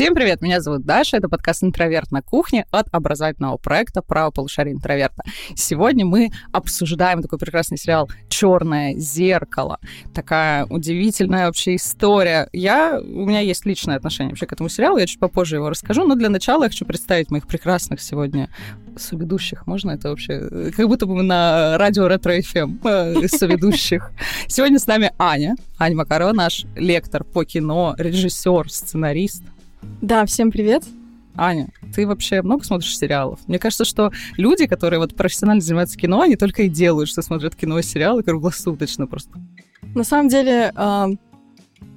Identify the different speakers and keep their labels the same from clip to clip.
Speaker 1: Всем привет, меня зовут Даша, это подкаст «Интроверт на кухне» от образовательного проекта «Правое полушарие интроверта». Сегодня мы обсуждаем такой прекрасный сериал «Черное зеркало». Такая удивительная вообще история. Я, у меня есть личное отношение вообще к этому сериалу, я чуть попозже его расскажу, но для начала я хочу представить моих прекрасных сегодня соведущих. Можно это вообще? Как будто бы на радио Ретро-ФМ э, соведущих. Сегодня с нами Аня. Аня Макарова, наш лектор по кино, режиссер, сценарист.
Speaker 2: Да, всем привет.
Speaker 1: Аня, ты вообще много смотришь сериалов? Мне кажется, что люди, которые вот профессионально занимаются кино, они только и делают, что смотрят кино и сериалы круглосуточно просто.
Speaker 2: На самом деле, э,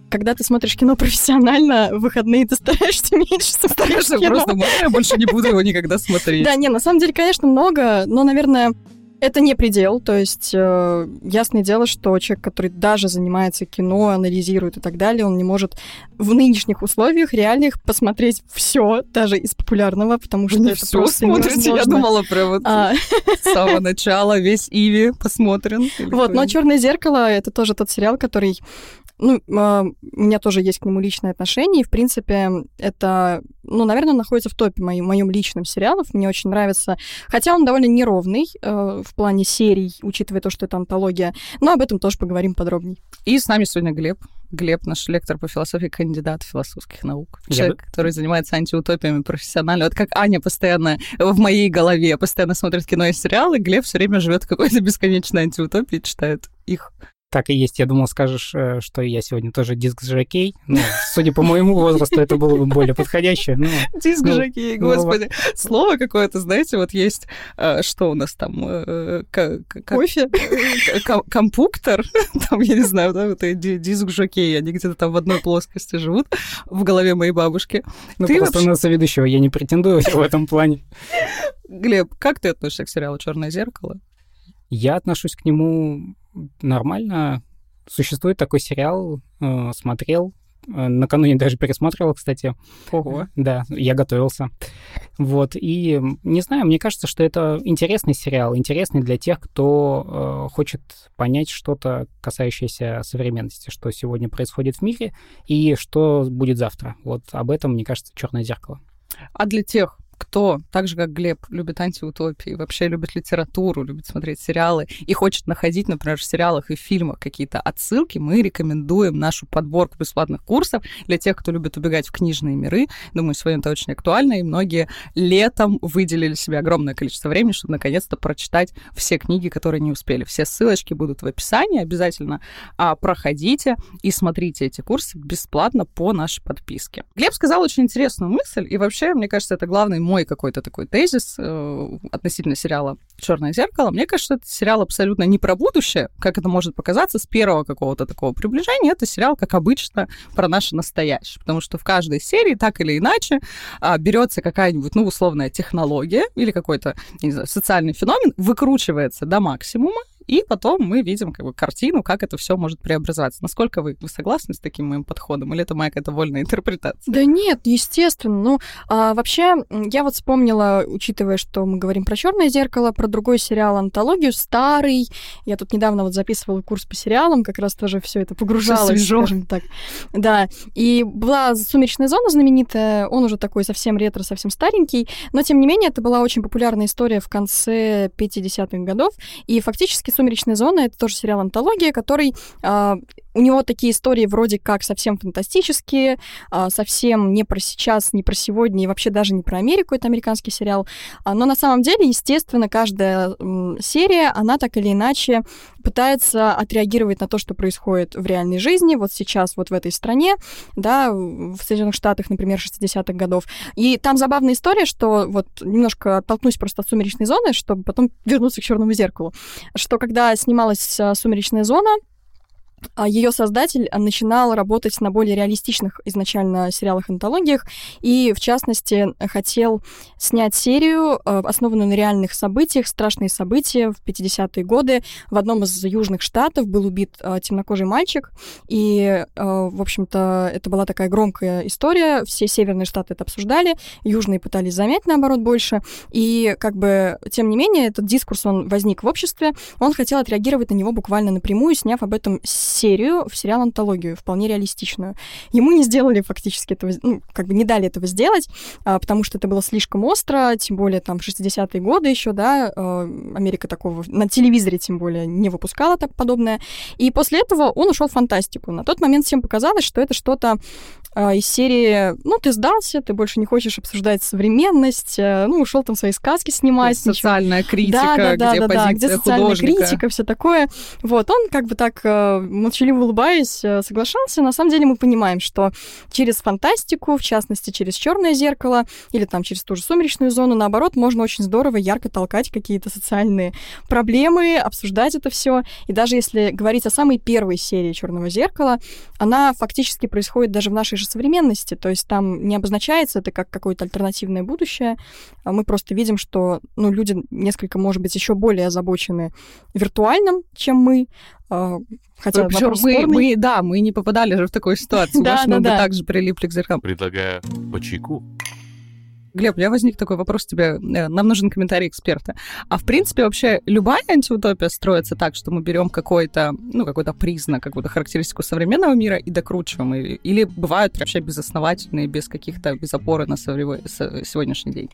Speaker 2: когда ты смотришь кино профессионально, в выходные ты стараешься меньше смотреть
Speaker 1: кино. Просто я больше не буду его никогда смотреть.
Speaker 2: Да, не, на самом деле, конечно, много, но, наверное, это не предел, то есть э, ясное дело, что человек, который даже занимается кино, анализирует и так далее, он не может в нынешних условиях реальных посмотреть все, даже из популярного, потому что
Speaker 1: не
Speaker 2: это
Speaker 1: все
Speaker 2: просто
Speaker 1: смотрите,
Speaker 2: невозможно.
Speaker 1: я думала про вот
Speaker 2: А,
Speaker 1: с самого начала весь Иви посмотрен.
Speaker 2: Вот, но. Черное зеркало это тоже тот сериал, который ну, а, у меня тоже есть к нему личное отношение, и, в принципе, это, ну, наверное, он находится в топе моим, моим личным сериалов. Мне очень нравится, хотя он довольно неровный э, в плане серий, учитывая то, что это антология, но об этом тоже поговорим подробнее.
Speaker 1: И с нами сегодня Глеб. Глеб, наш лектор по философии, кандидат философских наук.
Speaker 3: Я
Speaker 1: Человек, который занимается антиутопиями профессионально. Вот как Аня постоянно в моей голове постоянно смотрит кино и сериалы, Глеб все время живет в какой-то бесконечной антиутопии, читает их.
Speaker 3: Так и есть. Я думал, скажешь, э, что я сегодня тоже диск-жокей. Ну, судя по моему возрасту, это было бы более подходяще. Ну,
Speaker 1: Диск
Speaker 3: Ну, ну,
Speaker 1: господи. Слово какое-то, знаете, вот есть, э, что у нас там, э,
Speaker 2: Кофе?
Speaker 1: компуктор, там, я не знаю, да, вот и ди- диск жокей, они где-то там в одной плоскости живут в голове моей бабушки.
Speaker 3: ну
Speaker 1: Ты
Speaker 3: просто
Speaker 1: вообще-
Speaker 3: на соведущего я не претендую в этом плане.
Speaker 1: Глеб, как ты относишься к сериалу «Черное зеркало»?
Speaker 3: Я отношусь к нему нормально. Существует такой сериал, э, смотрел. Э, Накануне даже пересматривал, кстати.
Speaker 1: Ого.
Speaker 3: Да, я готовился. Вот, и не знаю, мне кажется, что это интересный сериал, интересный для тех, кто э, хочет понять что-то, касающееся современности, что сегодня происходит в мире и что будет завтра. Вот об этом, мне кажется, черное зеркало.
Speaker 1: А для тех, кто, так же как Глеб, любит антиутопии, вообще любит литературу, любит смотреть сериалы и хочет находить, например, в сериалах и фильмах какие-то отсылки, мы рекомендуем нашу подборку бесплатных курсов для тех, кто любит убегать в книжные миры. Думаю, сегодня это очень актуально, и многие летом выделили себе огромное количество времени, чтобы наконец-то прочитать все книги, которые не успели. Все ссылочки будут в описании, обязательно а, проходите и смотрите эти курсы бесплатно по нашей подписке. Глеб сказал очень интересную мысль, и вообще, мне кажется, это главный мой какой-то такой тезис э, относительно сериала «Черное зеркало». Мне кажется, это сериал абсолютно не про будущее, как это может показаться с первого какого-то такого приближения. Это сериал, как обычно, про наше настоящее. Потому что в каждой серии, так или иначе, а, берется какая-нибудь, ну, условная технология или какой-то, не знаю, социальный феномен, выкручивается до максимума, и потом мы видим как бы картину, как это все может преобразоваться. Насколько вы, вы согласны с таким моим подходом? Или это моя какая-то вольная интерпретация?
Speaker 2: Да нет, естественно. Ну, а, вообще, я вот вспомнила, учитывая, что мы говорим про черное зеркало, про другой сериал антологию, старый. Я тут недавно вот записывала курс по сериалам, как раз тоже все это погружалось,
Speaker 1: свежо.
Speaker 2: скажем так. Да. И была сумеречная зона знаменитая, он уже такой совсем ретро, совсем старенький, но тем не менее это была очень популярная история в конце 50-х годов. И фактически Сумеречная зона это тоже сериал антология, который а, у него такие истории вроде как совсем фантастические, а, совсем не про сейчас, не про сегодня и вообще даже не про Америку, это американский сериал. А, Но на самом деле, естественно, каждая серия, она так или иначе пытается отреагировать на то, что происходит в реальной жизни, вот сейчас, вот в этой стране, да, в Соединенных Штатах, например, 60-х годов. И там забавная история, что вот немножко оттолкнусь просто от «Сумеречной зоны», чтобы потом вернуться к «Черному зеркалу», что когда снималась а, «Сумеречная зона», ее создатель а, начинал работать на более реалистичных изначально сериалах-антологиях и, в частности, хотел снять серию, а, основанную на реальных событиях, страшные события в 50-е годы. В одном из южных штатов был убит а, темнокожий мальчик, и, а, в общем-то, это была такая громкая история, все северные штаты это обсуждали, южные пытались замять, наоборот, больше, и, как бы, тем не менее, этот дискурс, он возник в обществе, он хотел отреагировать на него буквально напрямую, сняв об этом серию в сериал-антологию, вполне реалистичную. Ему не сделали фактически этого, ну, как бы не дали этого сделать, а, потому что это было слишком остро, тем более там 60-е годы еще, да, а, Америка такого на телевизоре тем более не выпускала так подобное. И после этого он ушел в фантастику. На тот момент всем показалось, что это что-то из серии, ну, ты сдался, ты больше не хочешь обсуждать современность, э, ну, ушел там свои сказки снимать.
Speaker 1: Социальная ничего. критика, да, да,
Speaker 2: где
Speaker 1: да,
Speaker 2: позиция да, где социальная художника. критика, все такое. Вот, он как бы так, э, молчаливо улыбаясь, э, соглашался. На самом деле мы понимаем, что через фантастику, в частности, через черное зеркало или там через ту же сумеречную зону, наоборот, можно очень здорово, ярко толкать какие-то социальные проблемы, обсуждать это все. И даже если говорить о самой первой серии Черного зеркала, она фактически происходит даже в нашей же современности, то есть там не обозначается это как какое-то альтернативное будущее, а мы просто видим, что ну, люди несколько, может быть, еще более озабочены виртуальным, чем мы, а, Хотя
Speaker 1: Причем мы, мы, да, мы не попадали же в такую ситуацию. да. бы также прилипли к зеркалам.
Speaker 4: Предлагаю по чайку.
Speaker 1: Глеб, у меня возник такой вопрос тебе. Э, нам нужен комментарий эксперта. А в принципе вообще любая антиутопия строится так, что мы берем какой-то, ну, какой-то признак, какую-то характеристику современного мира и докручиваем? Или бывают вообще безосновательные, без каких-то, без опоры на сегодняшний день?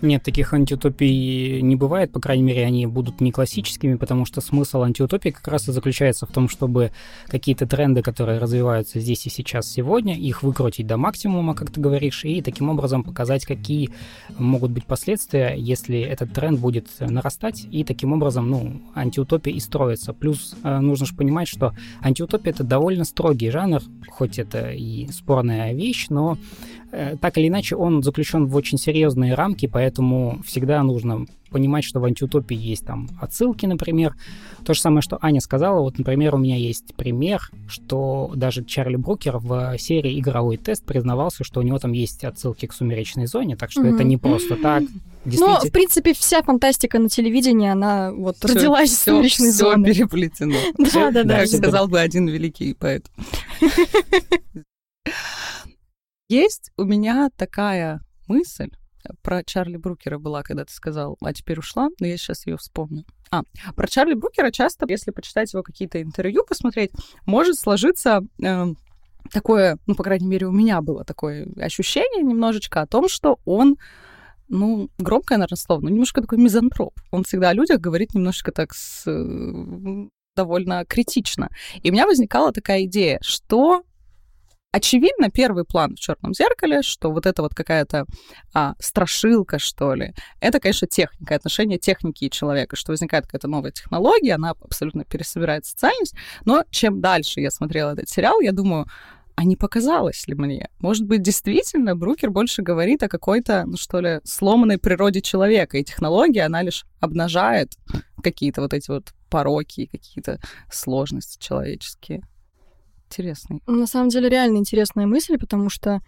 Speaker 3: Нет, таких антиутопий не бывает, по крайней мере, они будут не классическими, потому что смысл антиутопии как раз и заключается в том, чтобы какие-то тренды, которые развиваются здесь и сейчас сегодня, их выкрутить до максимума, как ты говоришь, и таким образом показать, какие могут быть последствия, если этот тренд будет нарастать, и таким образом, ну, антиутопия и строится. Плюс э, нужно же понимать, что антиутопия — это довольно строгий жанр, хоть это и спорная вещь, но Э, так или иначе, он заключен в очень серьезные рамки, поэтому всегда нужно понимать, что в антиутопии есть там отсылки, например. То же самое, что Аня сказала. Вот, например, у меня есть пример, что даже Чарли Брукер в серии «Игровой тест» признавался, что у него там есть отсылки к «Сумеречной зоне», так что mm-hmm. это не просто так.
Speaker 2: Но, в принципе, вся фантастика на телевидении, она вот всё, родилась всё, в «Сумеречной
Speaker 1: всё
Speaker 2: зоне».
Speaker 1: переплетено. Да-да-да. Сказал бы один великий поэт. Есть у меня такая мысль, про Чарли Брукера была, когда ты сказал, а теперь ушла, но я сейчас ее вспомню. А, про Чарли Брукера часто, если почитать его какие-то интервью, посмотреть, может сложиться э, такое, ну, по крайней мере, у меня было такое ощущение немножечко о том, что он ну, громкое, наверное, слово, но немножко такой мизантроп. Он всегда о людях говорит немножко так с, довольно критично. И у меня возникала такая идея, что очевидно, первый план в черном зеркале, что вот это вот какая-то а, страшилка, что ли, это, конечно, техника, отношение техники и человека, что возникает какая-то новая технология, она абсолютно пересобирает социальность. Но чем дальше я смотрела этот сериал, я думаю, а не показалось ли мне? Может быть, действительно, Брукер больше говорит о какой-то, ну что ли, сломанной природе человека, и технология, она лишь обнажает какие-то вот эти вот пороки, какие-то сложности человеческие интересный.
Speaker 2: На самом деле реально интересная мысль, потому что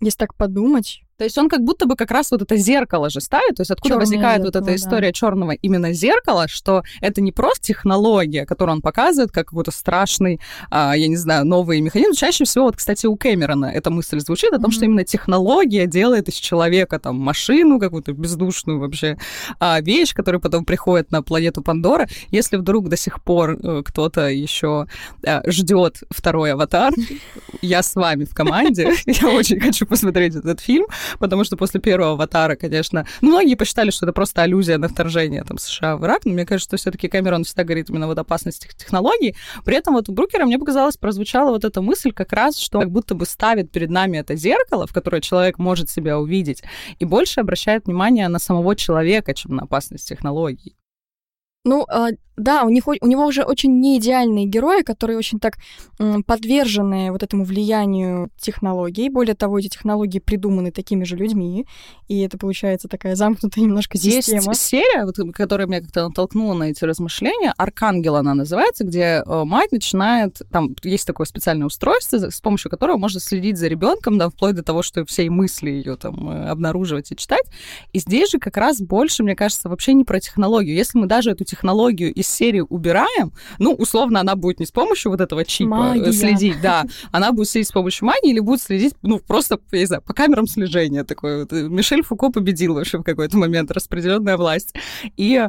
Speaker 2: если так подумать,
Speaker 1: то есть он как будто бы как раз вот это зеркало же ставит, то есть откуда Чёрное возникает зеркало, вот эта история да. черного именно зеркала, что это не просто технология, которую он показывает как какой-то страшный, а, я не знаю, новый механизм. Чаще всего, вот, кстати, у Кэмерона эта мысль звучит о том, mm-hmm. что именно технология делает из человека там машину какую-то бездушную вообще а, вещь, которая потом приходит на планету Пандора. Если вдруг до сих пор э, кто-то еще а, ждет второй аватар, я с вами в команде, я очень хочу посмотреть этот фильм, потому что после первого «Аватара», конечно, ну, многие посчитали, что это просто аллюзия на вторжение там, США в Ирак, но мне кажется, что все-таки Кэмерон всегда говорит именно вот опасности технологий. При этом вот у Брукера, мне показалось, прозвучала вот эта мысль как раз, что как будто бы ставит перед нами это зеркало, в которое человек может себя увидеть, и больше обращает внимание на самого человека, чем на опасность технологий.
Speaker 2: Ну, а, да, у, них, у него уже очень неидеальные герои, которые очень так подвержены вот этому влиянию технологий. Более того, эти технологии придуманы такими же людьми, и это получается такая замкнутая немножко система.
Speaker 1: Есть серия, вот, которая меня как-то натолкнула на эти размышления, «Аркангел» она называется, где э, мать начинает, там есть такое специальное устройство, с помощью которого можно следить за ребенком, да, вплоть до того, что все мысли ее там э, обнаруживать и читать. И здесь же как раз больше, мне кажется, вообще не про технологию. Если мы даже эту технологию из серии убираем, ну, условно, она будет не с помощью вот этого чипа э, Магия. следить, да, она будет следить с помощью магии или будет следить, ну, просто, я не знаю, по камерам слежения такой вот. Мишель Фуко победил вообще в какой-то момент, распределенная власть. И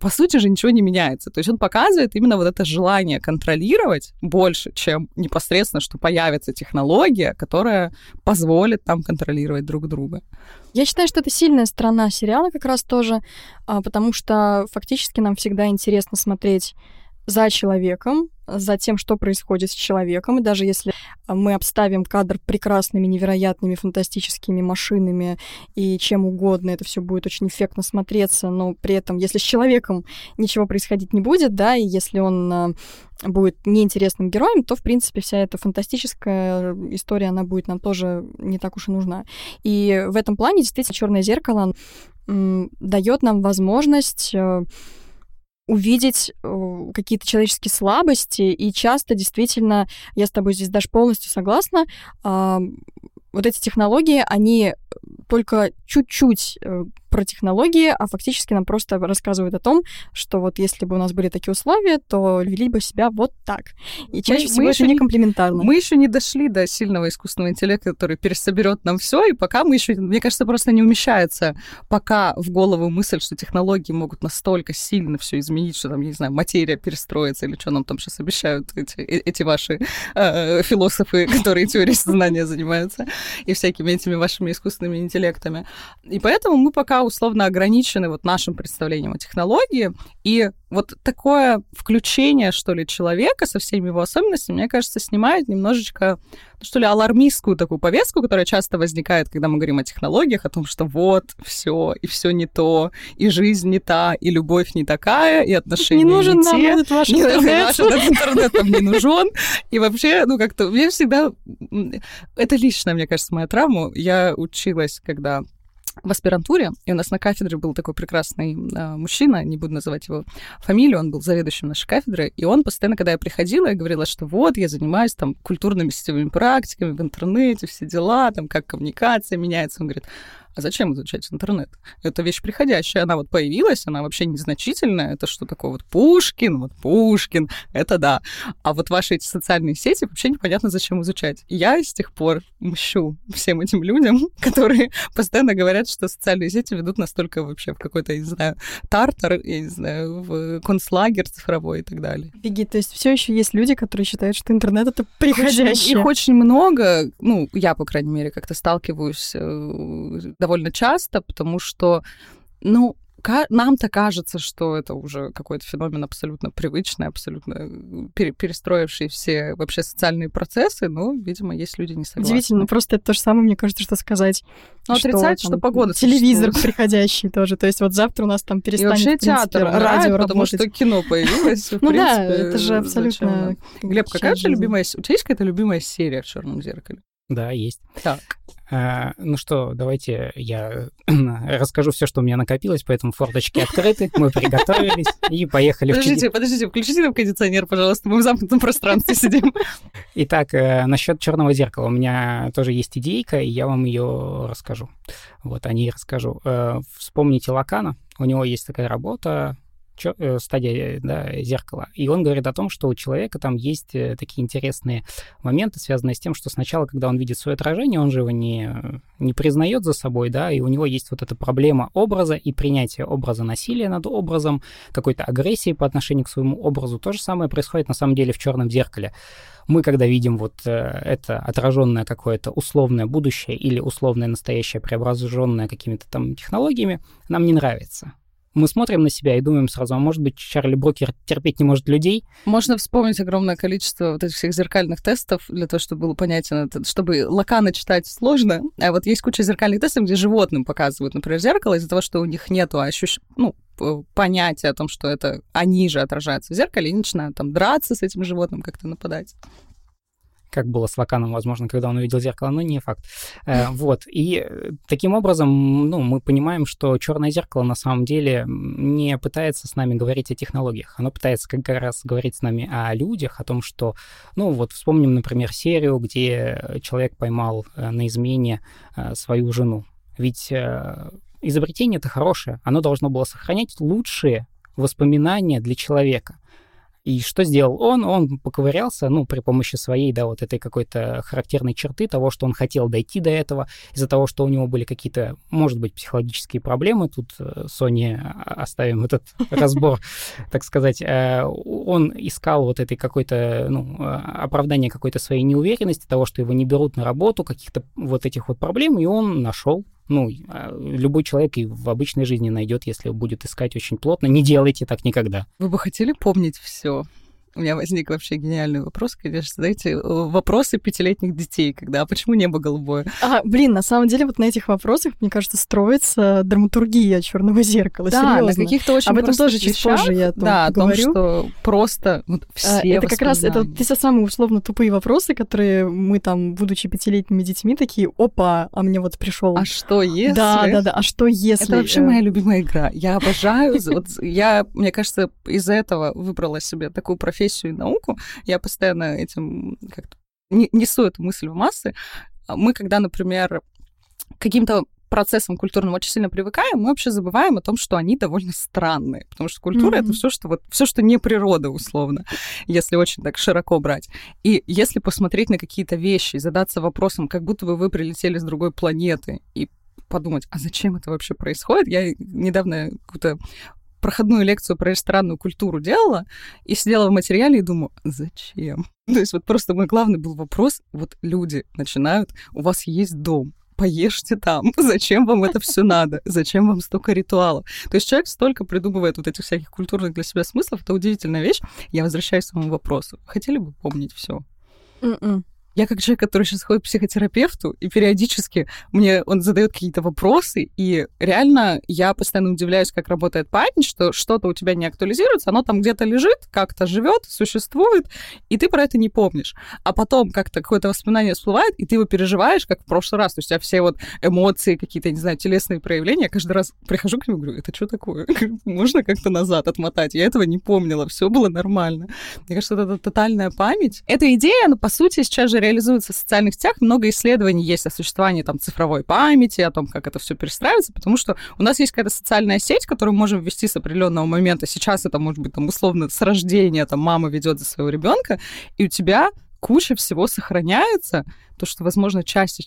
Speaker 1: по сути же ничего не меняется. То есть он показывает именно вот это желание контролировать больше, чем непосредственно, что появится технология, которая позволит там контролировать друг друга.
Speaker 2: Я считаю, что это сильная сторона сериала как раз тоже, а, потому что фактически нам всегда интересно смотреть за человеком, за тем, что происходит с человеком. И даже если мы обставим кадр прекрасными, невероятными, фантастическими машинами и чем угодно, это все будет очень эффектно смотреться, но при этом, если с человеком ничего происходить не будет, да, и если он а, будет неинтересным героем, то, в принципе, вся эта фантастическая история, она будет нам тоже не так уж и нужна. И в этом плане, действительно, черное зеркало дает нам возможность э, увидеть э, какие-то человеческие слабости, и часто действительно, я с тобой здесь даже полностью согласна, вот эти технологии, они только чуть-чуть э, про технологии, а фактически нам просто рассказывают о том, что вот если бы у нас были такие условия, то вели бы себя вот так. И чаще мы, всего мы это не комплементарно.
Speaker 1: Мы еще не дошли до сильного искусственного интеллекта, который пересоберет нам все, и пока мы еще, мне кажется, просто не умещается пока в голову мысль, что технологии могут настолько сильно все изменить, что там, я не знаю, материя перестроится, или что нам там сейчас обещают эти, э, эти ваши э, философы, которые теорией сознания занимаются, и всякими этими вашими искусственными интеллектами. И поэтому мы пока условно ограничены вот нашим представлением о технологии, и вот такое включение, что ли, человека со всеми его особенностями, мне кажется, снимает немножечко, что ли, алармистскую такую повестку, которая часто возникает, когда мы говорим о технологиях, о том, что вот, все, и все не то, и жизнь не та, и любовь не такая, и отношения
Speaker 2: не нужен
Speaker 1: не
Speaker 2: нам
Speaker 1: те.
Speaker 2: этот ваш интернет.
Speaker 1: Этот интернет нам не нужен. И вообще, ну, как-то, мне всегда... Это личная, мне кажется, моя травма. Я училась, когда в аспирантуре, и у нас на кафедре был такой прекрасный э, мужчина, не буду называть его фамилию, он был заведующим нашей кафедры, и он постоянно, когда я приходила, я говорила, что вот, я занимаюсь там культурными сетевыми практиками в интернете, все дела, там, как коммуникация меняется. Он говорит, а зачем изучать интернет? Это вещь приходящая, она вот появилась, она вообще незначительная, это что такое вот Пушкин, вот Пушкин, это да. А вот ваши эти социальные сети вообще непонятно, зачем изучать. Я с тех пор мщу всем этим людям, которые постоянно говорят, что социальные сети ведут настолько вообще в какой-то, я не знаю, тартар, я не знаю, в концлагерь цифровой и так далее.
Speaker 2: Беги, то есть все еще есть люди, которые считают, что интернет это приходящее.
Speaker 1: Их очень много, ну, я, по крайней мере, как-то сталкиваюсь э, довольно часто, потому что, ну, нам-то кажется, что это уже какой-то феномен абсолютно привычный, абсолютно э, пере перестроивший все вообще социальные процессы, но, видимо, есть люди не согласны.
Speaker 2: Удивительно, просто это то же самое, мне кажется, что сказать.
Speaker 1: Ну, отрицать, что, там, погода
Speaker 2: Телевизор приходящий тоже, то есть вот завтра у нас там перестанет,
Speaker 1: И вообще
Speaker 2: театр
Speaker 1: радио потому что кино появилось,
Speaker 2: Ну да, это же абсолютно...
Speaker 1: Глеб, какая же любимая... У тебя есть какая-то любимая серия в «Черном зеркале»?
Speaker 3: Да, есть.
Speaker 1: Так.
Speaker 3: А, ну что, давайте я расскажу все, что у меня накопилось, поэтому форточки открыты, мы приготовились и поехали.
Speaker 1: Подождите, подождите, включите нам кондиционер, пожалуйста, мы в замкнутом пространстве сидим.
Speaker 3: Итак, э, насчет черного зеркала у меня тоже есть идейка, и я вам ее расскажу. Вот о ней расскажу. Э, вспомните Лакана, у него есть такая работа стадия да, зеркала. И он говорит о том, что у человека там есть э, такие интересные моменты, связанные с тем, что сначала, когда он видит свое отражение, он же его не, не признает за собой, да, и у него есть вот эта проблема образа и принятия образа насилия над образом, какой-то агрессии по отношению к своему образу. То же самое происходит на самом деле в черном зеркале. Мы, когда видим вот э, это отраженное какое-то условное будущее или условное настоящее, преображенное какими-то там технологиями, нам не нравится мы смотрим на себя и думаем сразу, а может быть, Чарли Брокер терпеть не может людей?
Speaker 1: Можно вспомнить огромное количество вот этих всех зеркальных тестов для того, чтобы было понятен, чтобы лаканы читать сложно. А вот есть куча зеркальных тестов, где животным показывают, например, зеркало из-за того, что у них нету ощущ... ну, понятия о том, что это они же отражаются в зеркале, и начинают там драться с этим животным, как-то нападать
Speaker 3: как было с Лаканом, возможно, когда он увидел зеркало, но не факт. Э, вот. И э, таким образом, ну, мы понимаем, что черное зеркало на самом деле не пытается с нами говорить о технологиях. Оно пытается как раз говорить с нами о людях, о том, что, ну, вот вспомним, например, серию, где человек поймал э, на измене свою жену. Ведь изобретение это хорошее, оно должно было сохранять лучшие воспоминания для человека. И что сделал он? Он поковырялся, ну, при помощи своей, да, вот этой какой-то характерной черты того, что он хотел дойти до этого, из-за того, что у него были какие-то, может быть, психологические проблемы. Тут э, Соне оставим этот разбор, так сказать. Э, он искал вот этой какой-то, ну, э, оправдание какой-то своей неуверенности, того, что его не берут на работу, каких-то вот этих вот проблем, и он нашел ну, а, любой человек и в обычной жизни найдет, если будет искать очень плотно. Не делайте так никогда.
Speaker 1: Вы бы хотели помнить все? У меня возник вообще гениальный вопрос, конечно. Знаете, э, вопросы пятилетних детей, когда «А почему небо голубое?
Speaker 2: А, блин, на самом деле вот на этих вопросах, мне кажется, строится драматургия черного зеркала.
Speaker 1: Да,
Speaker 2: серьезно.
Speaker 1: на каких-то очень
Speaker 2: Об этом тоже чуть
Speaker 1: вещах,
Speaker 2: позже я
Speaker 1: Да, о том, что просто вот все
Speaker 2: А, Это как раз это вот те самые условно тупые вопросы, которые мы там, будучи пятилетними детьми, такие, опа, а мне вот пришел.
Speaker 1: А что если?
Speaker 2: Да, да, да. А что если?
Speaker 1: Это вообще моя любимая игра. Я обожаю. Вот я, мне кажется, из-за этого выбрала себе такую профессию и науку. Я постоянно этим как-то не- несу эту мысль в массы. А Мы, когда, например, каким-то процессам культурным очень сильно привыкаем, мы вообще забываем о том, что они довольно странные, потому что культура
Speaker 2: Мгм.
Speaker 1: это все, что вот все, что не природа условно, если очень так широко брать. И если посмотреть на какие-то вещи задаться вопросом, как будто бы вы прилетели с другой планеты и подумать, а зачем это вообще происходит? Я недавно какую-то проходную лекцию про ресторанную культуру делала и сидела в материале и думаю, зачем? То есть вот просто мой главный был вопрос, вот люди начинают, у вас есть дом, поешьте там. Зачем вам это все надо? Зачем вам столько ритуалов? То есть человек столько придумывает вот этих всяких культурных для себя смыслов. Это удивительная вещь. Я возвращаюсь к своему вопросу. Хотели бы помнить все?
Speaker 2: м-м.
Speaker 1: Я как человек, который сейчас ходит к психотерапевту, и периодически мне он задает какие-то вопросы, и реально я постоянно удивляюсь, как работает память, что что-то у тебя не актуализируется, оно там где-то лежит, как-то живет, существует, и ты про это не помнишь. А потом как-то какое-то воспоминание всплывает, и ты его переживаешь, как в прошлый раз. То есть у тебя все вот эмоции, какие-то, не знаю, телесные проявления, я каждый раз прихожу к нему и говорю, это что такое? Можно как-то назад отмотать? Я этого не помнила, все было нормально. Мне кажется, эта тотальная память. Эта идея, ну, по сути, сейчас же реализуется в социальных сетях. Много исследований есть о существовании там цифровой памяти, о том, как это все перестраивается, потому что у нас есть какая-то социальная сеть, которую мы можем ввести с определенного момента. Сейчас это может быть там условно с рождения, там мама ведет за своего ребенка, и у тебя куча всего сохраняется, то, что, возможно, часть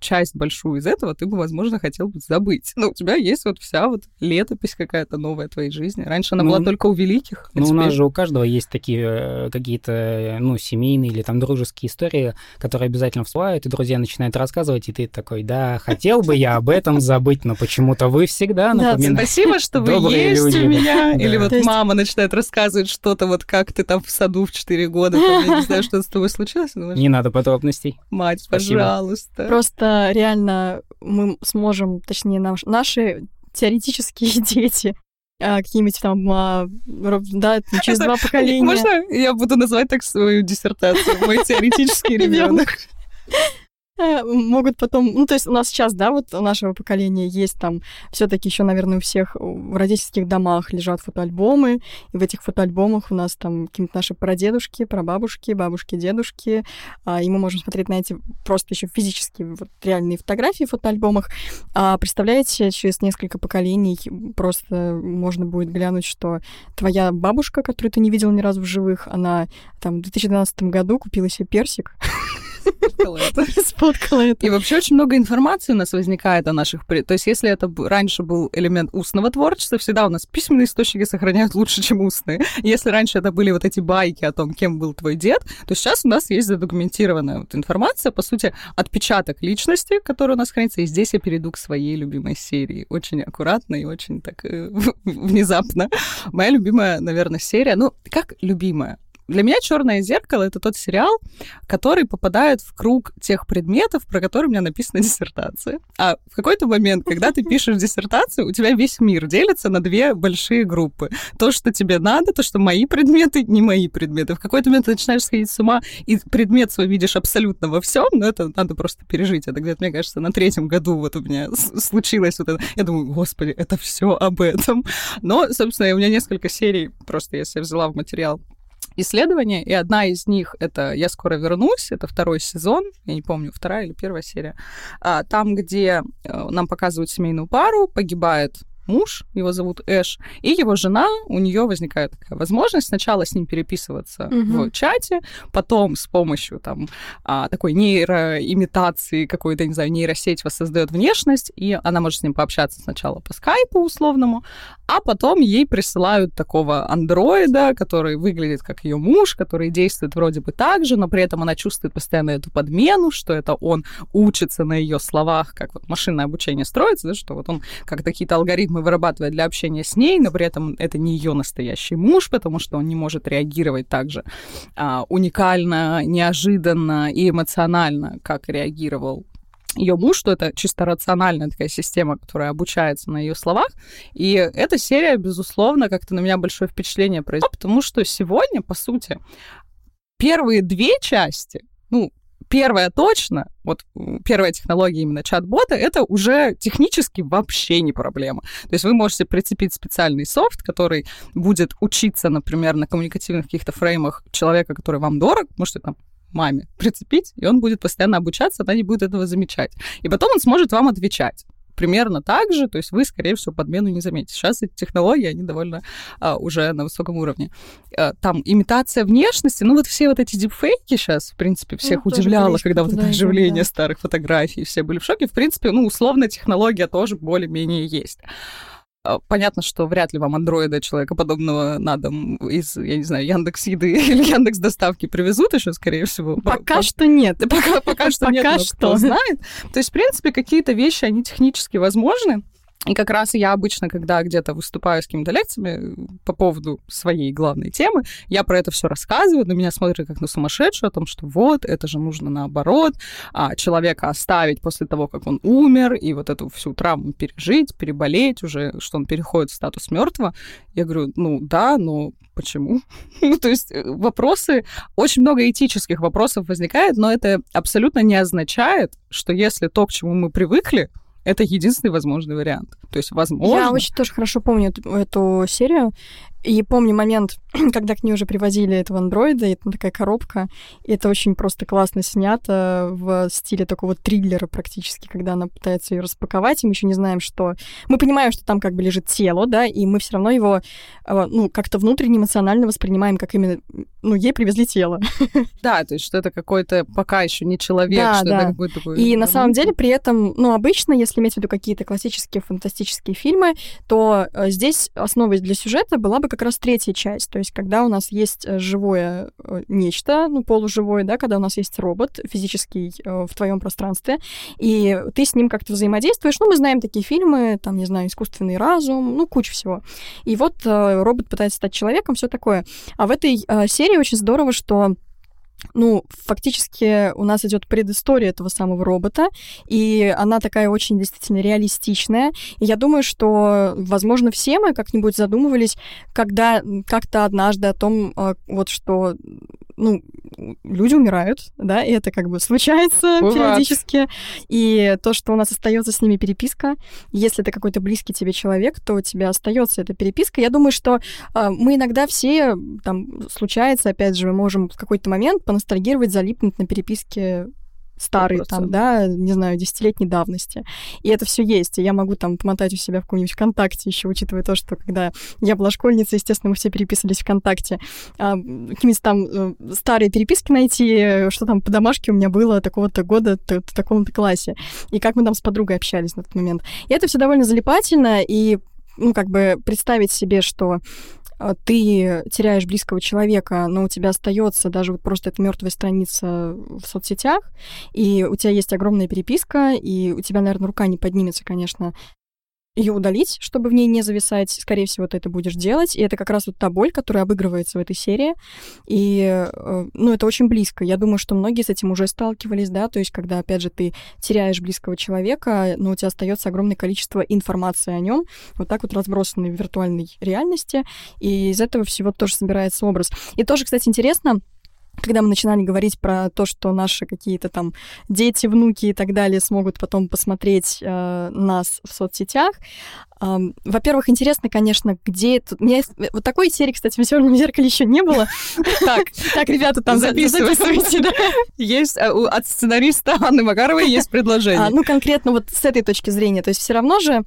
Speaker 1: часть большую из этого ты бы, возможно, хотел бы забыть. Но у тебя есть вот вся вот летопись какая-то новая твоей жизни. Раньше она
Speaker 3: Ну,
Speaker 1: была только у великих. а
Speaker 3: Ну, у нас
Speaker 1: теперь-
Speaker 3: же у каждого есть такие э, какие-то, э, ну, семейные или там дружеские истории, которые обязательно всплывают, и друзья начинают рассказывать, и ты такой, да, хотел бы я об этом забыть, но почему-то вы всегда
Speaker 2: Да,
Speaker 3: напоминаете.
Speaker 1: Спасибо, что вы есть
Speaker 3: люди.
Speaker 1: у меня.
Speaker 3: Да.
Speaker 1: Или вот мама начинает рассказывать что-то, вот как ты там в саду в 4 года, не знаю, что с тобой случилось.
Speaker 3: Не надо подробностей.
Speaker 1: Мать, пожалуйста.
Speaker 2: Просто реально мы сможем, точнее, наш- наши теоретические дети, а, какие-нибудь там, а, да, через два поколения.
Speaker 1: Можно я буду называть так свою диссертацию? Мой теоретический ребенок.
Speaker 2: Э, могут потом, ну, то есть у нас сейчас, да, вот у нашего поколения есть там все таки еще, наверное, у всех в родительских домах лежат фотоальбомы, и в этих фотоальбомах у нас там какие-то наши прадедушки, прабабушки, бабушки, дедушки, а, и мы можем смотреть на эти просто еще физические вот реальные фотографии в фотоальбомах. А представляете, через несколько поколений просто можно будет глянуть, что твоя бабушка, которую ты не видел ни разу в живых, она там в 2012 году купила себе персик сфоткала это.
Speaker 1: И вообще очень много информации у нас возникает о наших... То есть если это раньше был элемент устного творчества, всегда у нас письменные источники сохраняют лучше, чем устные. Если раньше это были вот эти байки о том, кем был твой дед, то сейчас у нас есть задокументированная вот информация, по сути, отпечаток личности, который у нас хранится. И здесь я перейду к своей любимой серии. Очень аккуратно и очень так э, внезапно. Моя любимая, наверное, серия, ну, как любимая? Для меня Черное зеркало это тот сериал, который попадает в круг тех предметов, про которые у меня написана диссертация. А в какой-то момент, когда ты пишешь диссертацию, у тебя весь мир делится на две большие группы. То, что тебе надо, то, что мои предметы, не мои предметы. В какой-то момент ты начинаешь сходить с ума, и предмет свой видишь абсолютно во всем, но это надо просто пережить. Это где-то, мне кажется, на третьем году вот у меня случилось вот это. Я думаю, господи, это все об этом. Но, собственно, у меня несколько серий, просто я себе взяла в материал исследования, и одна из них это «Я скоро вернусь», это второй сезон, я не помню, вторая или первая серия, а, там, где э, нам показывают семейную пару, погибает муж, его зовут Эш, и его жена, у нее возникает такая возможность сначала с ним переписываться
Speaker 2: Мгм.
Speaker 1: в чате, потом с помощью там а, такой нейроимитации какой-то, не знаю, нейросеть воссоздает внешность, и она может с ним пообщаться сначала по скайпу условному, а потом ей присылают такого андроида, который выглядит как ее муж, который действует вроде бы так же, но при этом она чувствует постоянно эту подмену, что это он учится на ее словах, как вот машинное обучение строится, да, что вот он как какие-то алгоритмы вырабатывает для общения с ней, но при этом это не ее настоящий муж, потому что он не может реагировать так же а, уникально, неожиданно и эмоционально, как реагировал ее муж, что это чисто рациональная такая система, которая обучается на ее словах. И эта серия, безусловно, как-то на меня большое впечатление произвела, потому что сегодня, по сути, первые две части, ну, первая точно, вот первая технология именно чат-бота, это уже технически вообще не проблема. То есть вы можете прицепить специальный софт, который будет учиться, например, на коммуникативных каких-то фреймах человека, который вам дорог, можете там маме прицепить, и он будет постоянно обучаться, она не будет этого замечать. И потом он сможет вам отвечать примерно так же, то есть вы, скорее всего, подмену не заметите. Сейчас эти технологии, они довольно а, уже на высоком уровне. А, там имитация внешности, ну вот все вот эти дипфейки сейчас, в принципе, всех
Speaker 2: тоже
Speaker 1: удивляло, когда вот это оживление
Speaker 2: да.
Speaker 1: старых фотографий, все были в шоке. В принципе, ну, условно, технология тоже более-менее есть. А, Понятно, что вряд ли вам андроида человека подобного на дом из, я не знаю, Яндекс Еды или Яндекс Доставки привезут еще, скорее всего. По-
Speaker 2: Пока
Speaker 1: по-
Speaker 2: что нет.
Speaker 1: пока, пока что нет,
Speaker 2: Пока
Speaker 1: кто
Speaker 2: что.
Speaker 1: знает. То есть, в принципе, какие-то вещи, они технически возможны. И как раз я обычно, когда где-то выступаю с какими-то лекциями по поводу своей главной темы, я про это все рассказываю, на меня смотрят как на сумасшедшую, о том, что вот, это же нужно наоборот, а, человека оставить после того, как он умер, и вот эту всю травму пережить, переболеть уже, что он переходит в статус мертвого. Я говорю, ну да, но почему? Ну, то есть э, вопросы, очень много этических вопросов возникает, но это абсолютно не означает, что если то, к чему мы привыкли, это единственный возможный вариант. То есть, возможно...
Speaker 2: Я очень тоже хорошо помню эту, эту серию. И помню момент, когда к ней уже привозили этого андроида, и там такая коробка, и это очень просто классно снято в стиле такого триллера практически, когда она пытается ее распаковать, и мы еще не знаем, что... Мы понимаем, что там как бы лежит тело, да, и мы все равно его, э, ну, как-то внутренне эмоционально воспринимаем, как именно, ну, ей привезли тело.
Speaker 1: Да, то есть, что это какой-то пока еще не человек,
Speaker 2: Да,
Speaker 1: что
Speaker 2: да.
Speaker 1: это какой-то такой...
Speaker 2: И на самом деле при этом, ну, обычно, если иметь в виду какие-то классические фантастические фильмы, то э, здесь основой для сюжета была бы как раз третья часть. То есть, когда у нас есть э, живое э, нечто, ну, полуживое, да, когда у нас есть робот физический э, в твоем пространстве, и ты с ним как-то взаимодействуешь. Ну, мы знаем такие фильмы, там, не знаю, искусственный разум, ну, куча всего. И вот робот пытается стать человеком, все такое. А в этой серии очень здорово, что ну, фактически у нас идет предыстория этого самого робота, и она такая очень действительно реалистичная. И я думаю, что, возможно, все мы как-нибудь задумывались, когда как-то однажды о том, э, вот что, ну, люди умирают, да, и это как бы случается
Speaker 1: Бывает.
Speaker 2: периодически. И то, что у нас остается с ними переписка, если это какой-то близкий тебе человек, то у тебя остается эта переписка. Я думаю, что а, мы иногда все, там, случается, опять же, мы можем в какой-то момент поностальгировать, залипнуть на переписке старые, там,
Speaker 1: 100%.
Speaker 2: да, не знаю, десятилетней давности. И это все есть. И я могу там помотать у себя в каком-нибудь ВКонтакте еще, учитывая то, что когда я была школьницей, естественно, мы все переписывались ВКонтакте. А, какие-нибудь там э, старые переписки найти, э, что там по домашке у меня было такого-то года, в таком-то классе. И как мы там с подругой общались на тот момент. И это все довольно залипательно, и ну, как бы представить себе, что а, ты теряешь близкого человека, но у тебя остается даже вот просто эта мертвая страница в соцсетях, и у тебя есть огромная переписка, и у тебя, наверное, рука не поднимется, конечно, ее удалить, чтобы в ней не зависать. Скорее всего, ты это будешь делать. И это как раз вот та боль, которая обыгрывается в этой серии. И, э, ну, это очень близко. Я думаю, что многие с этим уже сталкивались, да, то есть, когда, опять же, ты теряешь близкого человека, но у тебя остается огромное количество информации о нем, вот так вот разбросанной в виртуальной реальности, и из этого всего тоже собирается образ. И тоже, кстати, интересно, когда мы начинали говорить про то, что наши какие-то там дети, внуки и так далее смогут потом посмотреть э, нас в соцсетях. Эм, во-первых, интересно, конечно, где это... У меня есть- вот такой серии, кстати, в «Черном зеркале» еще не было. Так, так, ребята, там за-
Speaker 1: Записывай.
Speaker 2: записывайте.
Speaker 1: Есть у- от сценариста Анны Макаровой есть предложение.
Speaker 2: А, ну, конкретно вот с этой точки зрения. То есть все равно же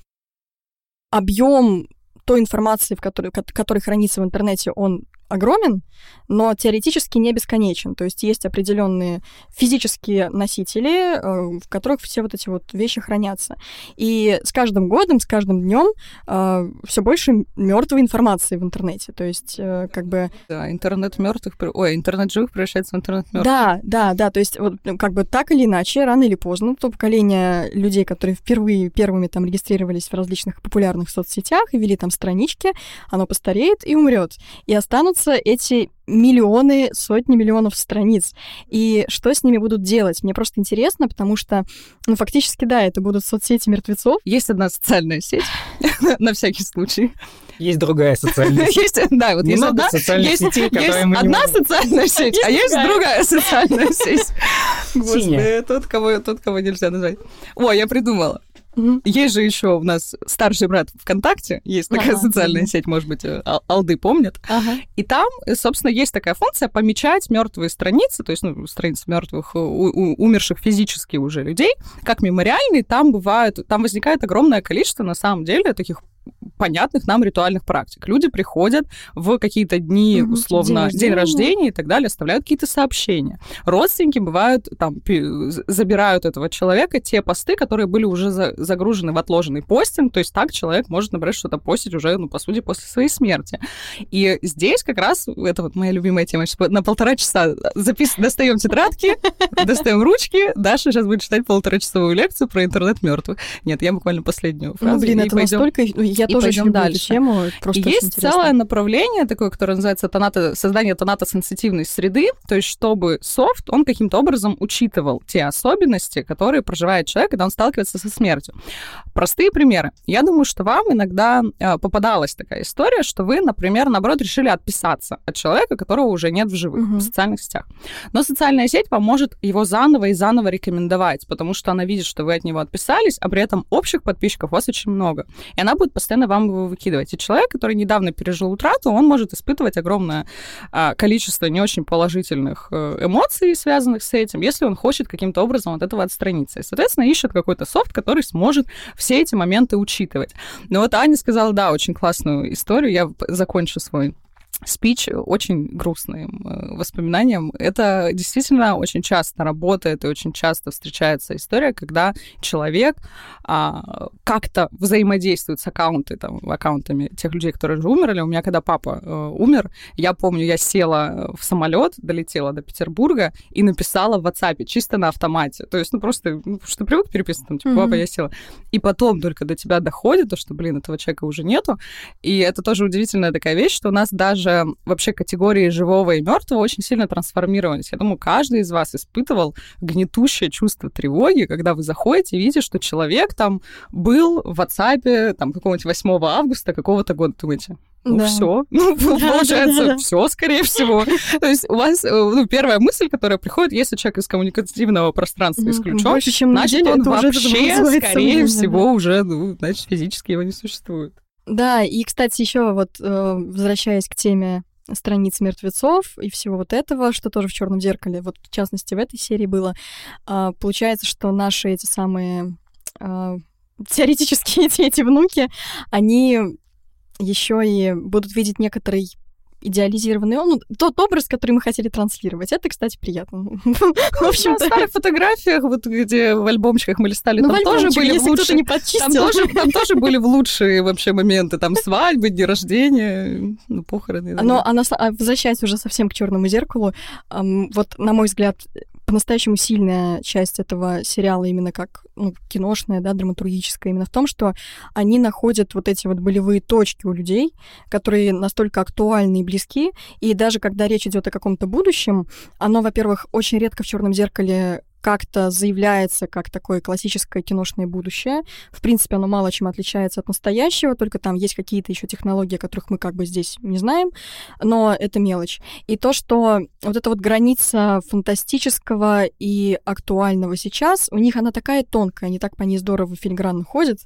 Speaker 2: объем той информации, в которой, которая хранится в интернете, он огромен, но теоретически не бесконечен. То есть есть определенные физические носители, э, в которых все вот эти вот вещи хранятся. И с каждым годом, с каждым днем э, все больше мертвой информации в интернете. То есть э, как бы...
Speaker 1: Да, интернет мертвых, ой, интернет живых превращается в интернет мертвых.
Speaker 2: Да, да, да. То есть вот ну, как бы так или иначе, рано или поздно, то поколение людей, которые впервые первыми там регистрировались в различных популярных соцсетях и вели там странички, оно постареет и умрет. И останутся эти миллионы, сотни миллионов страниц. И что с ними будут делать? Мне просто интересно, потому что, ну, фактически, да, это будут соцсети мертвецов.
Speaker 1: Есть одна социальная сеть, на всякий случай.
Speaker 3: Есть другая социальная сеть.
Speaker 1: Есть, да, вот есть одна, есть, сетей, есть одна социальная сеть, а есть другая социальная сеть. Господи, тот, кого, тот, кого нельзя назвать. О, я придумала. Mm-hmm. Есть же еще у нас старший брат ВКонтакте, есть такая ага, социальная сеть, может быть, э, алды помнят. Ага. И там, э, собственно, есть такая функция помечать мертвые страницы, то есть ну, страницы мертвых, э, у, умерших физически уже людей, как мемориальные. Там бывают, там возникает огромное количество, на самом деле, таких понятных нам ритуальных практик. Люди приходят в какие-то дни, условно, день рождения. день рождения и так далее, оставляют какие-то сообщения. Родственники бывают, там, забирают этого человека те посты, которые были уже за загружены в отложенный постинг, то есть так человек может, например, что-то постить уже, ну, по сути, после своей смерти. И здесь как раз, это вот моя любимая тема, на полтора часа запис... достаем тетрадки, достаем ручки, Даша сейчас будет читать полуторачасовую лекцию про интернет мертвых. Нет, я буквально последнюю фразу.
Speaker 2: Ну, блин, это настолько... Я тоже пойдем дальше. тему.
Speaker 1: Просто и есть интересно. целое направление такое, которое называется тоната, создание тонатосенситивной среды, то есть чтобы софт, он каким-то образом учитывал те особенности, которые проживает человек, когда он сталкивается со смертью. Простые примеры. Я думаю, что вам иногда э, попадалась такая история, что вы, например, наоборот, решили отписаться от человека, которого уже нет в живых, угу. в социальных сетях. Но социальная сеть поможет его заново и заново рекомендовать, потому что она видит, что вы от него отписались, а при этом общих подписчиков у вас очень много. И она будет постоянно вам его выкидывать. И человек, который недавно пережил утрату, он может испытывать огромное а, количество не очень положительных э, эмоций, связанных с этим, если он хочет каким-то образом от этого отстраниться. И, соответственно, ищет какой-то софт, который сможет все эти моменты учитывать. Но вот Аня сказала, да, очень классную историю. Я закончу свой спич очень грустным э, воспоминанием. Это действительно очень часто работает и очень часто встречается история, когда человек а, как-то взаимодействует с аккаунты, там, аккаунтами тех людей, которые уже умерли. У меня, когда папа э, умер, я помню, я села в самолет, долетела до Петербурга и написала в WhatsApp чисто на автомате. То есть, ну, просто, ну, что привык переписывать, там, типа, папа, я села. И потом только до тебя доходит, то, что, блин, этого человека уже нету. И это тоже удивительная такая вещь, что у нас даже вообще категории живого и мертвого очень сильно трансформировались. Я думаю, каждый из вас испытывал гнетущее чувство тревоги, когда вы заходите и видите, что человек там был в WhatsApp там какого-нибудь 8 августа какого-то года. Думаете, ну да. все, ну получается все, скорее всего. То есть у вас э, ну, первая мысль, которая приходит, если человек из коммуникативного пространства исключен, Больше, чем значит он вообще, скорее всего, уже, ну, значит, физически его не существует.
Speaker 2: Да, и, кстати, еще вот э, возвращаясь к теме страниц мертвецов и всего вот этого, что тоже в черном зеркале, вот в частности в этой серии было, а, получается, что наши эти самые а, теоретические эти, эти внуки, они еще и будут видеть некоторый идеализированный он, ну, тот образ, который мы хотели транслировать. Это, кстати, приятно.
Speaker 1: В общем, на старых фотографиях, вот где в альбомчиках мы листали, ну, там тоже были лучшие... Там тоже, были в лучшие вообще моменты, там свадьбы, дни рождения, ну, похороны.
Speaker 2: Но, а возвращаясь уже совсем к черному зеркалу, вот, на мой взгляд, по-настоящему сильная часть этого сериала именно как ну, киношная, да, драматургическая, именно в том, что они находят вот эти вот болевые точки у людей, которые настолько актуальны и близки, и даже когда речь идет о каком-то будущем, оно, во-первых, очень редко в черном зеркале как-то заявляется как такое классическое киношное будущее. В принципе, оно мало чем отличается от настоящего, только там есть какие-то еще технологии, которых мы как бы здесь не знаем, но это мелочь. И то, что вот эта вот граница фантастического и актуального сейчас, у них она такая тонкая, они так по ней здорово филигранно ходят,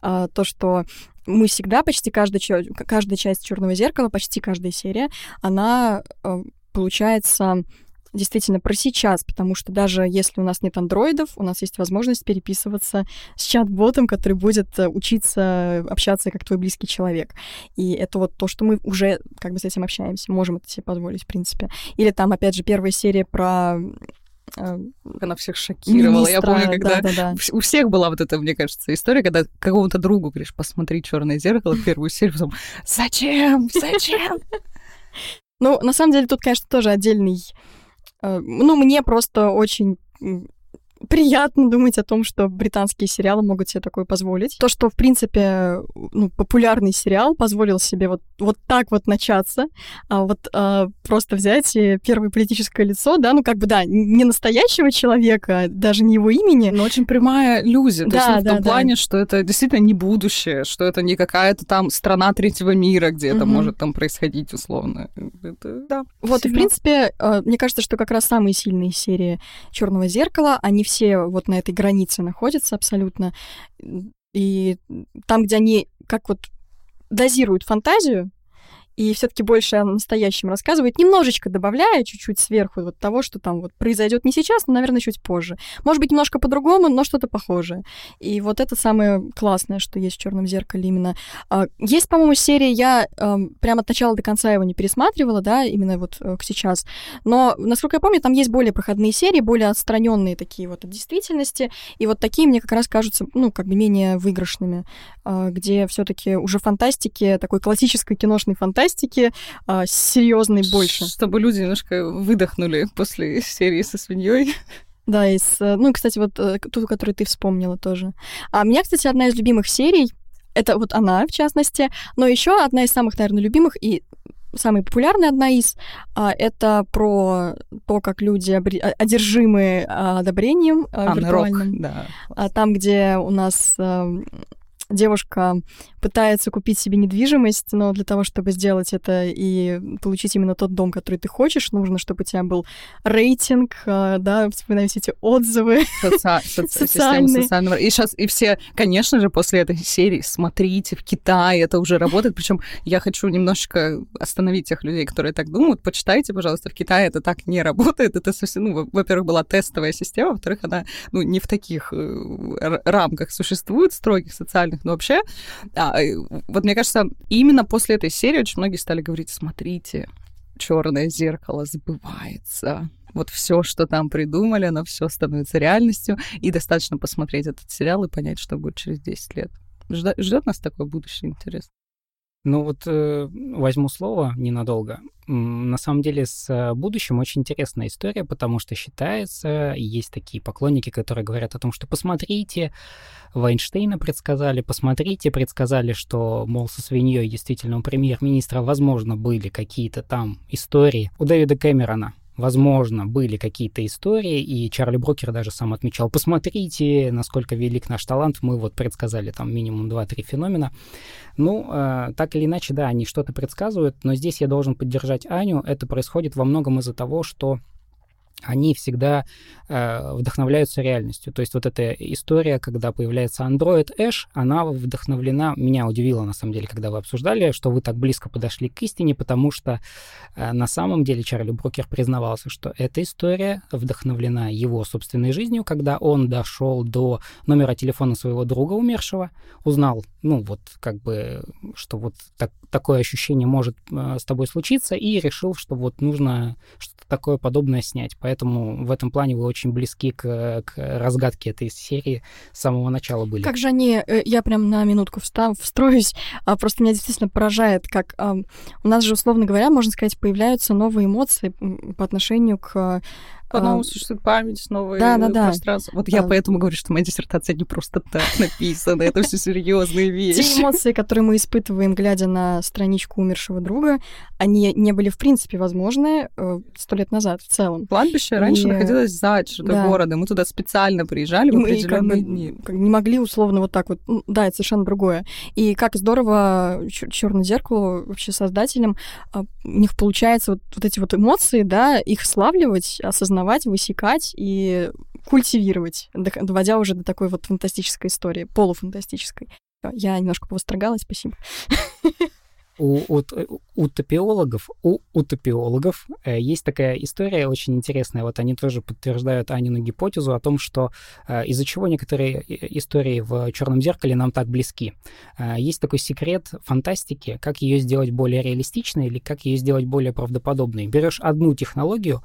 Speaker 2: а, то, что мы всегда, почти каждая, каждая часть черного зеркала, почти каждая серия, она а, получается действительно про сейчас, потому что даже если у нас нет андроидов, у нас есть возможность переписываться с чат-ботом, который будет э, учиться общаться как твой близкий человек. И это вот то, что мы уже как бы с этим общаемся, можем это себе позволить, в принципе. Или там, опять же, первая серия про
Speaker 1: э, она всех шокировала. Министра, Я помню, когда да, да, да. у всех была вот эта, мне кажется, история, когда какому-то другу говоришь, посмотри черное зеркало, первую серию, потом зачем? Зачем?
Speaker 2: Ну, на самом деле, тут, конечно, тоже отдельный ну, мне просто очень приятно думать о том, что британские сериалы могут себе такое позволить. То, что, в принципе, ну, популярный сериал позволил себе вот, вот так вот начаться, а вот а, просто взять первое политическое лицо, да, ну, как бы, да, не настоящего человека, даже не его имени.
Speaker 1: Но очень прямая иллюзия. То да, есть, ну, в да, том да. плане, что это действительно не будущее, что это не какая-то там страна третьего мира, где угу. это может там происходить условно. Это,
Speaker 2: да. Вот, сильно. и, в принципе, э, мне кажется, что как раз самые сильные серии Черного зеркала, они все вот на этой границе находятся абсолютно. И там, где они как вот дозируют фантазию, и все-таки больше о настоящем рассказывает, немножечко добавляя чуть-чуть сверху вот того, что там вот произойдет не сейчас, но, наверное, чуть позже. Может быть, немножко по-другому, но что-то похожее. И вот это самое классное, что есть в черном зеркале именно. А, есть, по-моему, серия, я прямо от начала до конца его не пересматривала, да, именно вот э, к сейчас. Но, насколько я помню, там есть более проходные серии, более отстраненные такие вот от действительности. И вот такие мне как раз кажутся, ну, как бы менее выигрышными, а, где все-таки уже фантастики, такой классической киношной фантастики, фантастики а, серьезной больше.
Speaker 1: Чтобы люди немножко выдохнули после серии со свиньей.
Speaker 2: Да, из, ну, кстати, вот э, ту, которую ты вспомнила тоже. А у меня, кстати, одна из любимых серий, это вот она, в частности, но еще одна из самых, наверное, любимых и самая популярная одна из, а, это про то, как люди одержимы одобрением
Speaker 1: а, виртуальным. Рок,
Speaker 2: да. Там, где у нас девушка пытается купить себе недвижимость, но для того, чтобы сделать это и получить именно тот дом, который ты хочешь, нужно, чтобы у тебя был рейтинг, а, да, вспоминаю все эти отзывы.
Speaker 1: Соци... Соци... Социальные. Социального... И сейчас, и все, конечно же, после этой серии смотрите, в Китае это уже работает, причем я хочу немножечко остановить тех людей, которые так думают, почитайте, пожалуйста, в Китае это так не работает, это совсем, ну, во-первых, была тестовая система, во-вторых, она, ну, не в таких э, рамках существует, строгих социальных, но вообще Э, вот мне кажется, именно после этой серии очень многие стали говорить, смотрите, черное зеркало сбывается. Вот все, что там придумали, оно все становится реальностью. И достаточно посмотреть этот сериал и понять, что будет через 10 лет. Ждет нас такое будущее, интересно.
Speaker 3: Ну вот э, возьму слово ненадолго. На самом деле с э, будущим очень интересная история, потому что считается, есть такие поклонники, которые говорят о том, что посмотрите, Вайнштейна предсказали, посмотрите, предсказали, что, мол, со свиньей действительно у премьер-министра, возможно, были какие-то там истории. У Дэвида Кэмерона возможно, были какие-то истории, и Чарли Брокер даже сам отмечал, посмотрите, насколько велик наш талант, мы вот предсказали там минимум 2-3 феномена. Ну, э, так или иначе, да, они что-то предсказывают, но здесь я должен поддержать Аню, это происходит во многом из-за того, что они всегда э, вдохновляются реальностью. То есть вот эта история, когда появляется Android Ash, она вдохновлена, меня удивило на самом деле, когда вы обсуждали, что вы так близко подошли к истине, потому что э, на самом деле Чарли Брокер признавался, что эта история вдохновлена его собственной жизнью, когда он дошел до номера телефона своего друга умершего, узнал, ну вот как бы, что вот так, такое ощущение может э, с тобой случиться, и решил, что вот нужно что-то такое подобное снять. Поэтому в этом плане вы очень близки к, к разгадке этой серии с самого начала были.
Speaker 2: Как же они, э, я прям на минутку встав, встроюсь, а просто меня действительно поражает, как у нас же, условно говоря, можно сказать, появляются новые эмоции по отношению к
Speaker 1: по-новому а, существует память, новые да, да, пространства. Да. Вот да. я поэтому говорю, что моя диссертация не просто так написана, это все серьезные вещи.
Speaker 2: Те эмоции, которые мы испытываем, глядя на страничку умершего друга, они не были, в принципе, возможны э, сто лет назад в целом.
Speaker 1: Кладбище и... раньше находилось за чертой да. города, мы туда специально приезжали в определенные дни.
Speaker 2: Не могли условно вот так вот, ну, да, это совершенно другое. И как здорово черное зеркало вообще создателям, а, у них получается вот, вот эти вот эмоции, да, их славливать, осознавать осознавать, высекать и культивировать, доводя уже до такой вот фантастической истории, полуфантастической. Я немножко повострогалась, спасибо.
Speaker 3: У, у, утопиологов, у утопиологов э, есть такая история очень интересная. Вот они тоже подтверждают Анину гипотезу о том, что э, из-за чего некоторые истории в черном зеркале нам так близки. Э, есть такой секрет фантастики, как ее сделать более реалистичной или как ее сделать более правдоподобной. Берешь одну технологию,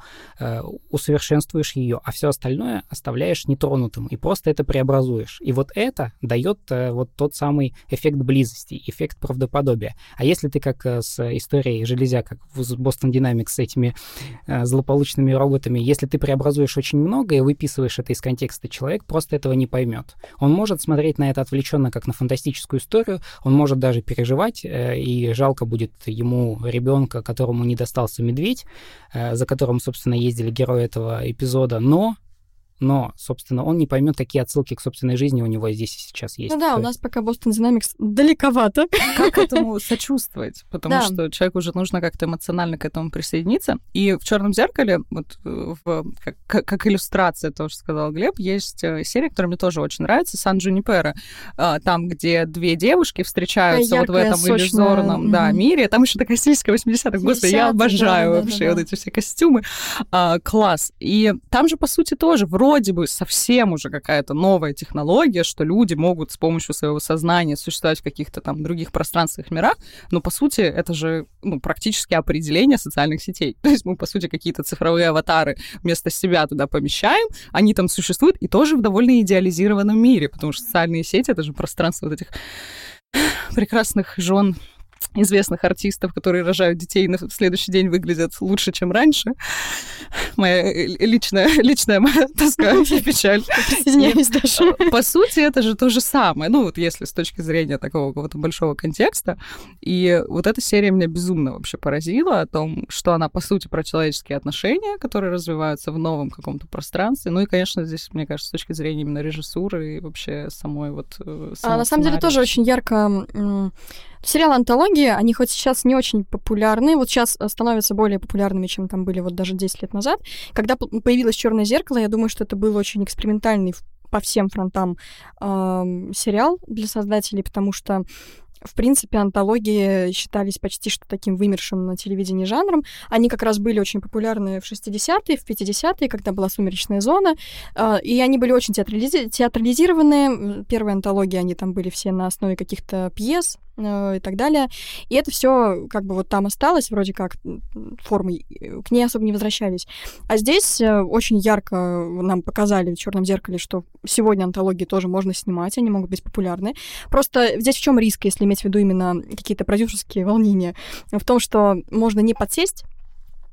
Speaker 3: усовершенствуешь ее, а все остальное оставляешь нетронутым и просто это преобразуешь. И вот это дает вот тот самый эффект близости, эффект правдоподобия. А если ты как с историей железяка в Boston Dynamics с этими э, злополучными роботами, если ты преобразуешь очень много и выписываешь это из контекста, человек просто этого не поймет. Он может смотреть на это отвлеченно, как на фантастическую историю, он может даже переживать, э, и жалко будет ему ребенка, которому не достался медведь, э, за которым, собственно, ездили герои этого эпизода, но но, собственно, он не поймет, какие отсылки к собственной жизни у него здесь и сейчас есть.
Speaker 2: Ну да, у нас пока Boston Dynamics далековато.
Speaker 1: Как этому сочувствовать? Потому да. что человеку уже нужно как-то эмоционально к этому присоединиться. И в черном зеркале, вот э, в, как, как иллюстрация того, что сказал Глеб, есть э, серия, которая мне тоже очень нравится, Сан Джунипера. А, там, где две девушки встречаются яркая, вот в этом сочная. иллюзорном mm-hmm. да, мире. Там еще такая стилистика 80-х. Господи, я обожаю да, вообще да, да, вот эти все костюмы. А, класс. И там же, по сути, тоже вроде вроде бы совсем уже какая-то новая технология, что люди могут с помощью своего сознания существовать в каких-то там других пространствах, мирах, но по сути это же ну, практически определение социальных сетей. То есть мы, по сути, какие-то цифровые аватары вместо себя туда помещаем, они там существуют, и тоже в довольно идеализированном мире, потому что социальные сети — это же пространство вот этих прекрасных жен известных артистов, которые рожают детей и на следующий день выглядят лучше, чем раньше. Моя личная, личная моя тоска и печаль.
Speaker 2: Извиняюсь, Даша.
Speaker 1: По сути, это же то же самое. Ну, вот если с точки зрения такого какого-то большого контекста. И вот эта серия меня безумно вообще поразила о том, что она, по сути, про человеческие отношения, которые развиваются в новом каком-то пространстве. Ну и, конечно, здесь, мне кажется, с точки зрения именно режиссуры и вообще самой вот...
Speaker 2: Э, а на самом деле тоже очень ярко Сериалы антологии, они хоть сейчас не очень популярны, вот сейчас э, становятся более популярными, чем там были вот даже 10 лет назад. Когда появилось черное зеркало, я думаю, что это был очень экспериментальный по всем фронтам э, сериал для создателей, потому что в принципе, антологии считались почти что таким вымершим на телевидении жанром. Они как раз были очень популярны в 60-е, в 50-е, когда была «Сумеречная зона», а, и они были очень театрализи- театрализированы. Первые антологии, они там были все на основе каких-то пьес, и так далее. И это все как бы вот там осталось, вроде как формой, к ней особо не возвращались. А здесь э, очень ярко нам показали в черном зеркале, что сегодня антологии тоже можно снимать, они могут быть популярны. Просто здесь в чем риск, если иметь в виду именно какие-то продюсерские волнения? В том, что можно не подсесть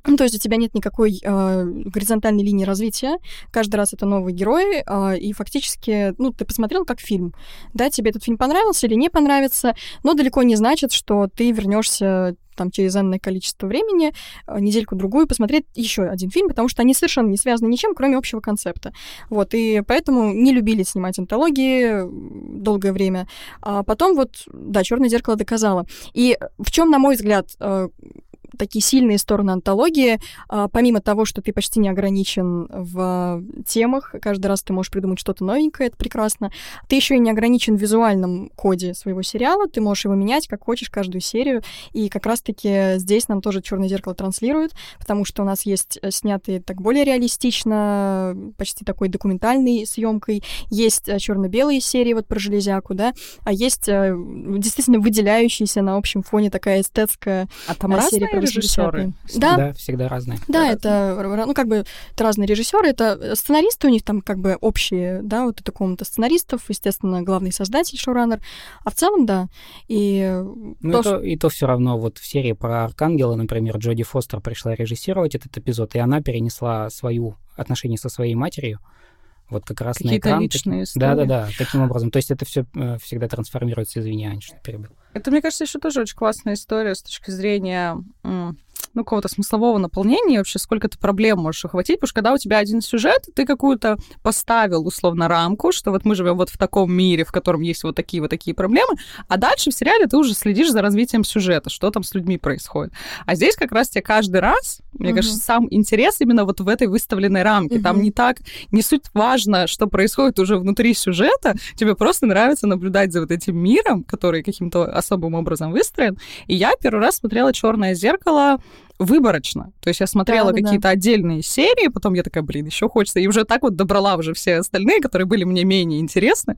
Speaker 2: то есть у тебя нет никакой э, горизонтальной линии развития. Каждый раз это новый герой, э, и фактически, ну, ты посмотрел как фильм. Да, тебе этот фильм понравился или не понравится, но далеко не значит, что ты вернешься там через энное количество времени, э, недельку-другую, посмотреть еще один фильм, потому что они совершенно не связаны ничем, кроме общего концепта. Вот, и поэтому не любили снимать антологии долгое время. А потом вот, да, «Черное зеркало» доказало. И в чем, на мой взгляд, такие сильные стороны антологии. А, помимо того, что ты почти не ограничен в темах, каждый раз ты можешь придумать что-то новенькое, это прекрасно. Ты еще и не ограничен в визуальном коде своего сериала, ты можешь его менять как хочешь каждую серию. И как раз-таки здесь нам тоже черное зеркало транслирует, потому что у нас есть э, снятые так более реалистично, почти такой документальной съемкой. Есть э, черно-белые серии вот про железяку, да, а есть э, действительно выделяющаяся на общем фоне такая эстетская
Speaker 1: а там серия
Speaker 3: режиссеры.
Speaker 2: Да.
Speaker 3: да, всегда разные.
Speaker 2: Да, да это, ну, как бы, это разные режиссеры, это сценаристы у них там как бы общие, да, вот это комната сценаристов, естественно, главный создатель, шоураннер, а в целом, да. И
Speaker 3: ну, то, и, то, и то все равно вот в серии про Аркангела, например, Джоди Фостер пришла режиссировать этот эпизод, и она перенесла свою отношение со своей матерью, вот как раз
Speaker 1: Какие-то
Speaker 3: на экран.
Speaker 1: личные
Speaker 3: таким... Да, да, да, таким образом. То есть это все э, всегда трансформируется, извини, Аня, что перебил.
Speaker 1: Это, мне кажется, еще тоже очень классная история с точки зрения ну, какого-то смыслового наполнения, вообще сколько ты проблем можешь охватить, потому что когда у тебя один сюжет, ты какую-то поставил, условно, рамку, что вот мы живем вот в таком мире, в котором есть вот такие вот такие проблемы, а дальше в сериале ты уже следишь за развитием сюжета, что там с людьми происходит. А здесь как раз тебе каждый раз, мне uh-huh. кажется, сам интерес именно вот в этой выставленной рамке. Uh-huh. Там не так, не суть важно, что происходит уже внутри сюжета, тебе просто нравится наблюдать за вот этим миром, который каким-то особым образом выстроен. И я первый раз смотрела «Черное зеркало» выборочно. То есть я смотрела
Speaker 2: Да, да,
Speaker 1: какие-то отдельные серии, потом я такая, блин, еще хочется. И уже так вот добрала уже все остальные, которые были мне менее интересны.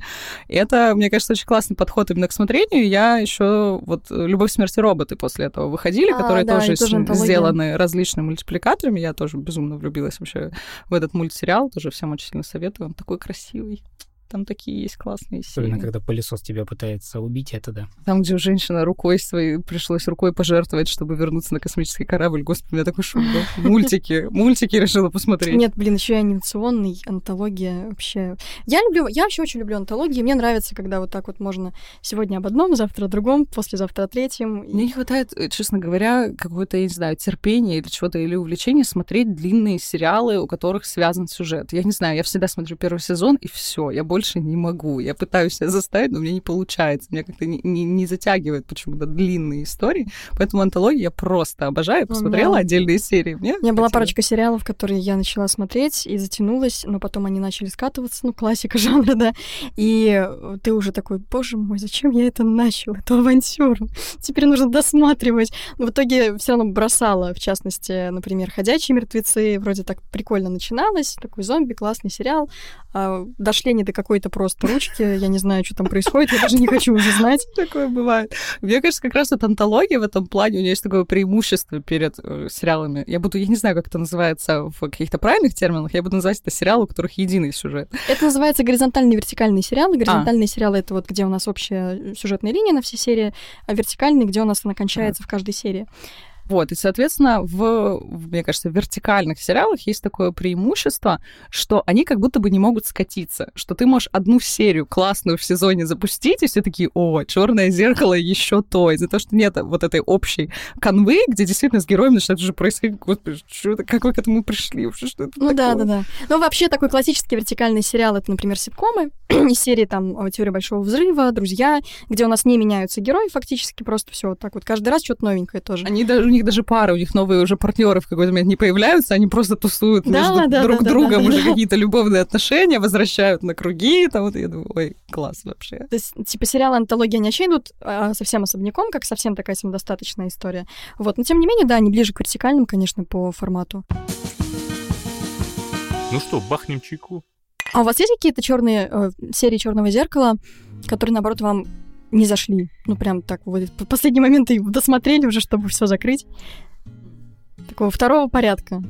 Speaker 1: И это, мне кажется, очень классный подход именно к смотрению. Я еще вот «Любовь, смерти роботы» после этого выходили,
Speaker 2: А,
Speaker 1: которые
Speaker 2: да,
Speaker 1: тоже,
Speaker 2: тоже антология.
Speaker 1: сделаны различными мультипликаторами. Я тоже безумно влюбилась вообще в этот мультсериал. Тоже всем очень сильно советую. Он такой красивый. Там такие есть классные серии.
Speaker 3: Особенно, когда пылесос тебя пытается убить, это да.
Speaker 1: Там, где женщина рукой своей пришлось рукой пожертвовать, чтобы вернуться на космический корабль. Господи, у меня такой шум был. Мультики. Мультики решила посмотреть.
Speaker 2: Нет, блин, еще и анимационный, антология вообще. Я люблю, я вообще очень люблю антологии. Мне нравится, когда вот так вот можно сегодня об одном, завтра о другом, послезавтра о третьем.
Speaker 1: Мне не хватает, э, честно говоря, какого-то, я не знаю, терпения или чего-то, или увлечения смотреть длинные сериалы, у которых связан сюжет. Я не знаю, я всегда смотрю первый сезон, и все, я больше не могу. Я пытаюсь себя заставить, но мне не получается. Меня как-то не, не- не затягивает почему-то длинные истории. Поэтому антологии я просто обожаю. Посмотрела
Speaker 2: да.
Speaker 1: отдельные серии. Мне
Speaker 2: У меня была
Speaker 1: хватило.
Speaker 2: парочка сериалов, которые я начала смотреть и затянулась, но потом они начали скатываться, ну, классика жанра, да. И э, ты уже такой, боже мой, зачем я это начал, эту авантюру? Теперь нужно досматривать. Но в итоге все равно бросала, в частности, например, «Ходячие мертвецы». Вроде так прикольно начиналось, такой зомби, классный сериал. А дошли они до какой-то просто ручки, я не знаю, что там происходит, я даже не хочу уже знать.
Speaker 1: Такое бывает. Мне кажется, как раз вот антология в этом плане, у нее есть такое преимущество перед э, сериалами. Я буду, я не знаю, как это называется в каких-то правильных терминах, я буду называть это сериалы, у которых единый сюжет.
Speaker 2: Это называется горизонтальные и вертикальные сериалы. Горизонтальные сериалы — это вот где у нас общая сюжетная линия на все серии, а вертикальные, где у нас она кончается в каждой серии.
Speaker 1: Вот, и, соответственно, в, мне кажется, в вертикальных сериалах есть такое преимущество, что они как будто бы не могут скатиться, что ты можешь одну серию классную в сезоне запустить, и все такие, о, черное зеркало еще то, из-за того, что нет вот этой общей канвы, где действительно с героем начинает уже происходить, господи, что это, как вы к этому пришли, вообще, что это
Speaker 2: Ну да,
Speaker 1: такое?
Speaker 2: да, да. Ну вообще такой классический вертикальный сериал — это, например, ситкомы из серии там э, «Теория большого взрыва», «Друзья», где у нас не меняются герои фактически, просто все вот так вот. Каждый раз что-то новенькое тоже.
Speaker 1: Они даже, них даже пары, у них новые уже партнеры в какой-то момент не появляются, они просто тусуют
Speaker 2: Да,
Speaker 1: между
Speaker 2: да,
Speaker 1: друг
Speaker 2: да,
Speaker 1: другом
Speaker 2: да,
Speaker 1: уже
Speaker 2: да.
Speaker 1: какие-то любовные отношения, возвращают на круги, там вот я думаю, ой, класс вообще.
Speaker 2: То есть, типа, сериалы антологии, они вообще идут а, совсем особняком, как совсем такая самодостаточная история. Вот, но тем не менее, да, они ближе к вертикальным, конечно, по формату.
Speaker 4: Ну что, бахнем чайку?
Speaker 2: А у вас есть какие-то черные э, серии Черного зеркала, которые, наоборот, вам не зашли? Ну, прям так, вот в последний момент и досмотрели уже, чтобы все закрыть. Такого второго порядка.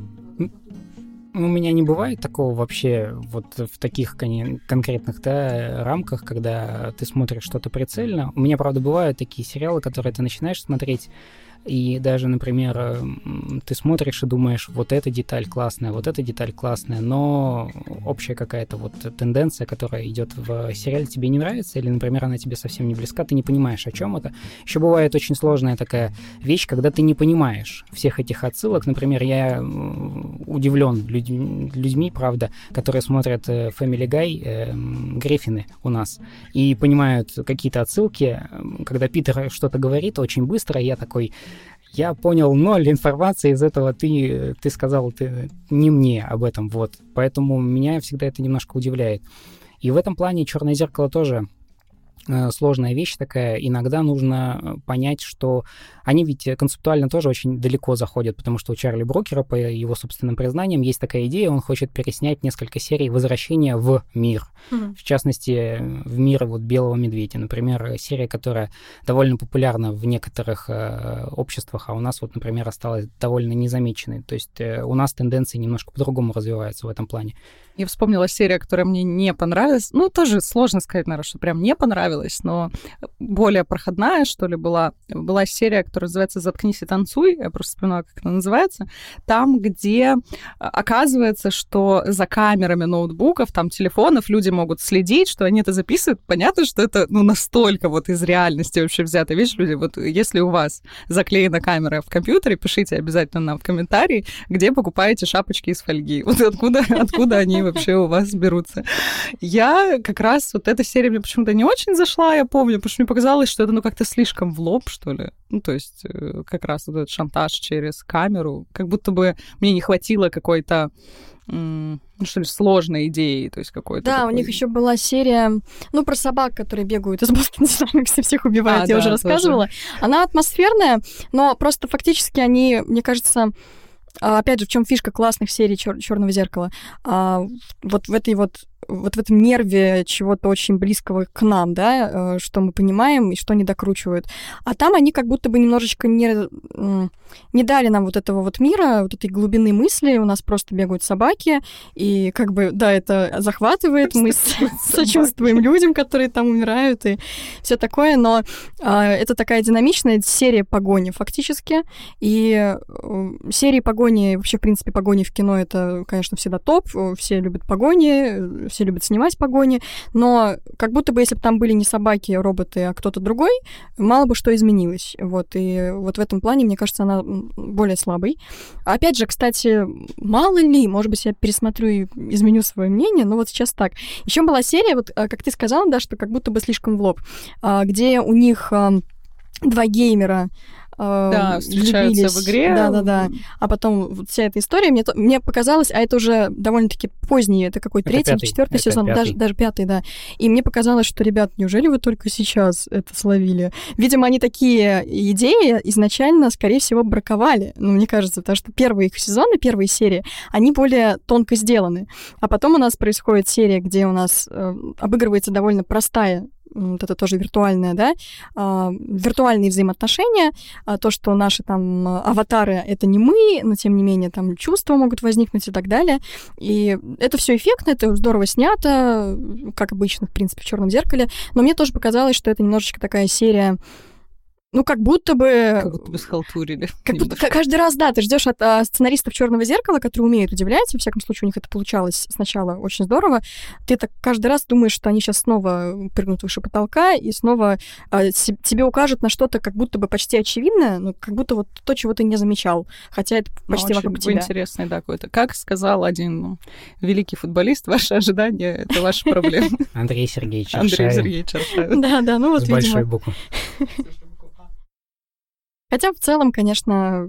Speaker 3: У меня не бывает такого вообще вот в таких кон- конкретных да, рамках, когда ты смотришь что-то прицельно. У меня, правда, бывают такие сериалы, которые ты начинаешь смотреть, и даже, например, ты смотришь и думаешь, вот эта деталь классная, вот эта деталь классная, но общая какая-то вот тенденция, которая идет в сериале, тебе не нравится, или, например, она тебе совсем не близка, ты не понимаешь, о чем это. Еще бывает очень сложная такая вещь, когда ты не понимаешь всех этих отсылок. Например, я удивлен людьми, людьми, правда, которые смотрят э, Family Guy, э, Гриффины у нас, и понимают какие-то отсылки. Когда Питер что-то говорит очень быстро, я такой, я понял ноль информации из этого, ты, ты сказал ты, не мне об этом, вот. Поэтому меня всегда это немножко удивляет. И в этом плане «Черное зеркало» тоже э, сложная вещь такая. Иногда нужно э, понять, что они ведь э, концептуально тоже очень далеко заходят, потому что у Чарли Брокера, по его собственным признаниям, есть такая идея, он хочет переснять несколько серий возвращения в мир. В частности, в мир вот Белого Медведя. Например, э, серия, которая довольно популярна в некоторых э, обществах, а у нас вот, например, осталась довольно незамеченной. То есть э, у нас тенденции немножко по-другому развиваются в этом плане.
Speaker 1: Я вспомнила серия, которая мне не понравилась. Ну, тоже сложно сказать, наверное, что прям не понравилась, но более проходная, что ли, была. Была серия, которая называется «Заткнись и танцуй». Я просто вспоминала, как она называется. Там, где а, оказывается, что за камерами ноутбуков, там, телефонов люди могут следить, что они это записывают. Понятно, что это, ну, настолько вот из реальности вообще взято. Видишь, люди, вот если у вас заклеена камера в компьютере, пишите обязательно нам в комментарии, где покупаете шапочки из фольги. Вот откуда, откуда они вообще у вас берутся. Я как раз, вот эта серия мне почему-то не очень зашла, я помню, потому что мне показалось, что это, ну, как-то слишком в лоб, что ли. Ну, то есть э, как раз вот этот шантаж через камеру, как будто бы мне не хватило какой-то ну, что ли, сложной идеей, то есть какой-то.
Speaker 2: Да,
Speaker 1: такой...
Speaker 2: у них еще была серия, ну, про собак, которые бегают из Бостон Динамикс и всех убивают, а, я да, уже рассказывала. Тоже. Она атмосферная, но просто фактически они, мне кажется, а, опять же, в чем фишка классных серий Чер- Черного зеркала? А, вот в этой вот вот в этом нерве чего-то очень близкого к нам, да, э, что мы понимаем и что они докручивают. А там они как будто бы немножечко не, не дали нам вот этого вот мира, вот этой глубины мысли. У нас просто бегают собаки, и как бы, да, это захватывает, мы сочувствуем людям, которые там умирают, и все такое, но а, это такая динамичная серия погони фактически, и э, серии погони, вообще, в принципе, погони в кино, это, конечно, всегда топ, все любят погони, все любят снимать погони, но как будто бы, если бы там были не собаки, роботы, а кто-то другой, мало бы что изменилось. Вот, и вот в этом плане, мне кажется, она более слабой. Опять же, кстати, мало ли, может быть, я пересмотрю и изменю свое мнение, но вот сейчас так. Еще была серия, вот а, как ты сказала, да, что как будто бы слишком в лоб, а, где у них два геймера
Speaker 1: да, встречаются
Speaker 2: влюбились.
Speaker 1: в игре.
Speaker 2: Да, да, да. А потом вот вся эта история, мне, мне показалось, а это уже довольно-таки поздний, это какой третий, пятый, четвертый сезон, пятый. даже, даже пятый, да. И мне показалось, что, ребят, неужели вы только сейчас это словили? Видимо, они такие идеи изначально, скорее всего, браковали. Ну, мне кажется, потому что первые их сезоны, первые серии, они более тонко сделаны. А потом у нас происходит серия, где у нас э, обыгрывается довольно простая вот это тоже виртуальное, да, а, виртуальные взаимоотношения, а, то, что наши там аватары — это не мы, но тем не менее там чувства могут возникнуть и так далее. И это все эффектно, это здорово снято, как обычно, в принципе, в черном зеркале. Но мне тоже показалось, что это немножечко такая серия ну, как будто бы...
Speaker 1: Как будто бы схалтурили.
Speaker 2: Как будто, каждый раз, да, ты ждешь от а, сценаристов черного зеркала, которые умеют удивлять, во всяком случае, у них это получалось сначала очень здорово. Ты так каждый раз думаешь, что они сейчас снова прыгнут выше потолка и снова а, тебе укажут на что-то как будто бы почти очевидное, но как будто вот то, чего ты не замечал, хотя это ну, почти ну, вокруг тебя.
Speaker 1: интересный, да, какой-то. Как сказал один ну, великий футболист, ваши ожидания — это ваши проблемы.
Speaker 3: Андрей Сергеевич
Speaker 1: Андрей Сергеевич
Speaker 2: Да, да, ну вот,
Speaker 3: С большой буквы.
Speaker 2: Хотя в целом, конечно,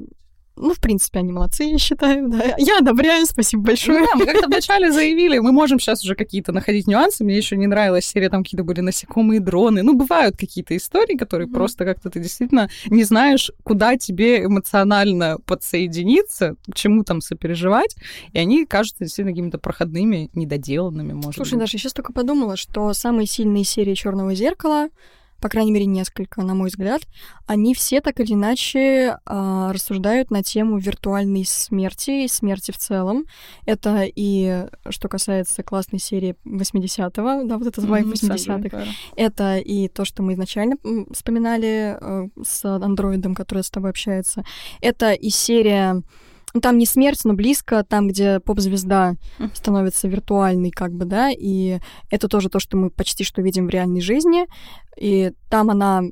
Speaker 2: ну, в принципе, они молодцы, я считаю, да. Я одобряю, спасибо большое.
Speaker 1: Ну, да, мы как-то вначале заявили, мы можем сейчас уже какие-то находить нюансы. Мне еще не нравилась серия, там какие-то были насекомые, дроны. Ну, бывают какие-то истории, которые mm-hmm. просто как-то ты действительно не знаешь, куда тебе эмоционально подсоединиться, к чему там сопереживать. И они кажутся действительно какими-то проходными, недоделанными, может
Speaker 2: Слушай,
Speaker 1: быть.
Speaker 2: Даша, я сейчас только подумала, что самые сильные серии Черного зеркала по крайней мере, несколько, на мой взгляд, они все так или иначе э, рассуждают на тему виртуальной смерти и смерти в целом. Это и что касается классной серии 80-го, да, вот это Vibe mm-hmm, 80-х. Это и то, что мы изначально вспоминали э, с андроидом, который с тобой общается. Это и серия там не смерть, но близко, там, где поп-звезда становится виртуальной, как бы, да, и это тоже то, что мы почти что видим в реальной жизни, и там она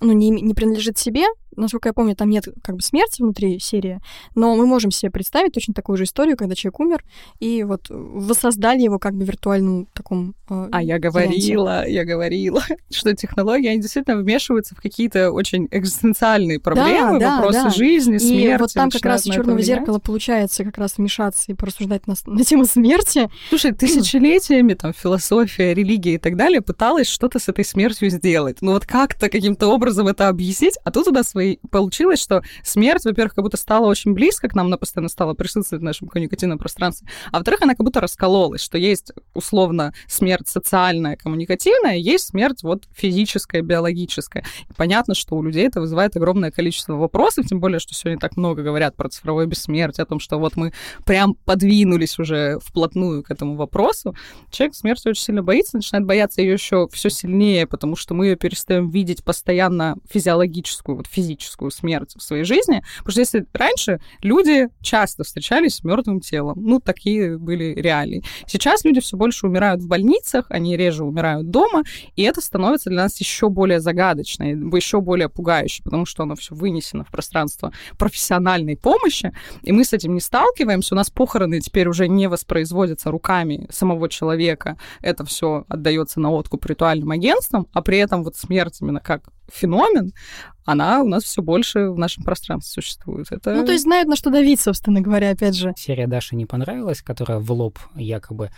Speaker 2: ну, не, не принадлежит себе, насколько я помню, там нет как бы смерти внутри серии, но мы можем себе представить точно такую же историю, когда человек умер, и вот воссоздали его как бы виртуальном таком
Speaker 1: э, А я говорила, варианте. я говорила, что технологии, они действительно вмешиваются в какие-то очень экзистенциальные проблемы, да, вопросы да. жизни, смерти.
Speaker 2: И вот там как раз черного зеркала получается как раз вмешаться и порассуждать на, на тему смерти.
Speaker 1: Слушай, тысячелетиями там философия, религия и так далее пыталась что-то с этой смертью сделать. Ну вот как-то каким-то образом это объяснить, а тут у нас свои получилось, что смерть, во-первых, как будто стала очень близко к нам, она постоянно стала присутствовать в нашем коммуникативном пространстве, а во-вторых, она как будто раскололась, что есть условно смерть социальная, коммуникативная, есть смерть вот физическая, биологическая. И понятно, что у людей это вызывает огромное количество вопросов, тем более, что сегодня так много говорят про цифровое бессмертие, о том, что вот мы прям подвинулись уже вплотную к этому вопросу. Человек смерти очень сильно боится, начинает бояться ее еще все сильнее, потому что мы ее перестаем видеть постоянно физиологическую, вот физическую физическую смерть в своей жизни. Потому что если раньше люди часто встречались с мертвым телом, ну, такие были реалии. Сейчас люди все больше умирают в больницах, они реже умирают дома, и это становится для нас еще более загадочно, еще более пугающе, потому что оно все вынесено в пространство профессиональной помощи, и мы с этим не сталкиваемся. У нас похороны теперь уже не воспроизводятся руками самого человека. Это все отдается на откуп ритуальным агентствам, а при этом вот смерть именно как феномен, она у нас все больше в нашем пространстве существует. Это...
Speaker 2: Ну, то есть знают, на что давить, собственно говоря, опять же.
Speaker 3: Серия Даши не понравилась, которая в лоб якобы,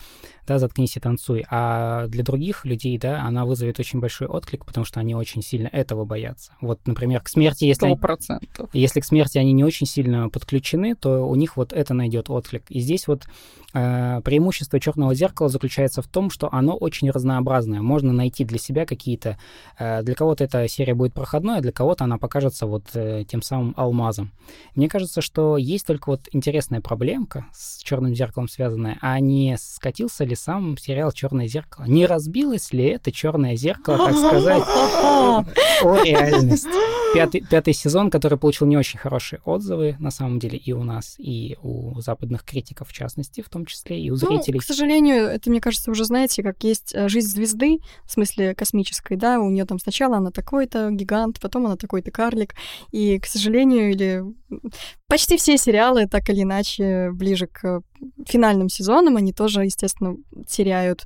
Speaker 3: да, заткнись и танцуй. А для других людей, да, она вызовет очень большой отклик, потому что они очень сильно этого боятся. Вот, например, к смерти, если...
Speaker 1: 100%.
Speaker 3: Если к смерти они не очень сильно подключены, то у них вот это найдет отклик. И здесь вот э, преимущество черного зеркала заключается в том, что оно очень разнообразное. Можно найти для себя какие-то... Э, для кого-то эта серия будет проходной, а для кого-то она покажется вот э, тем самым алмазом. Мне кажется, что есть только вот интересная проблемка с черным зеркалом связанная, а не скатился ли сам сериал Черное зеркало? Не разбилось ли это черное зеркало, так сказать, о реальность? Пятый, пятый сезон, который получил не очень хорошие отзывы, на самом деле, и у нас, и у западных критиков, в частности, в том числе, и у зрителей.
Speaker 2: Ну, к сожалению, это, мне кажется, уже знаете, как есть э, жизнь звезды, в смысле космической, да, у нее там сначала она такой-то гигант, потом она такой-то карлик, и, к сожалению, или почти все сериалы, так или иначе, ближе к финальным сезонам, они тоже, естественно, теряют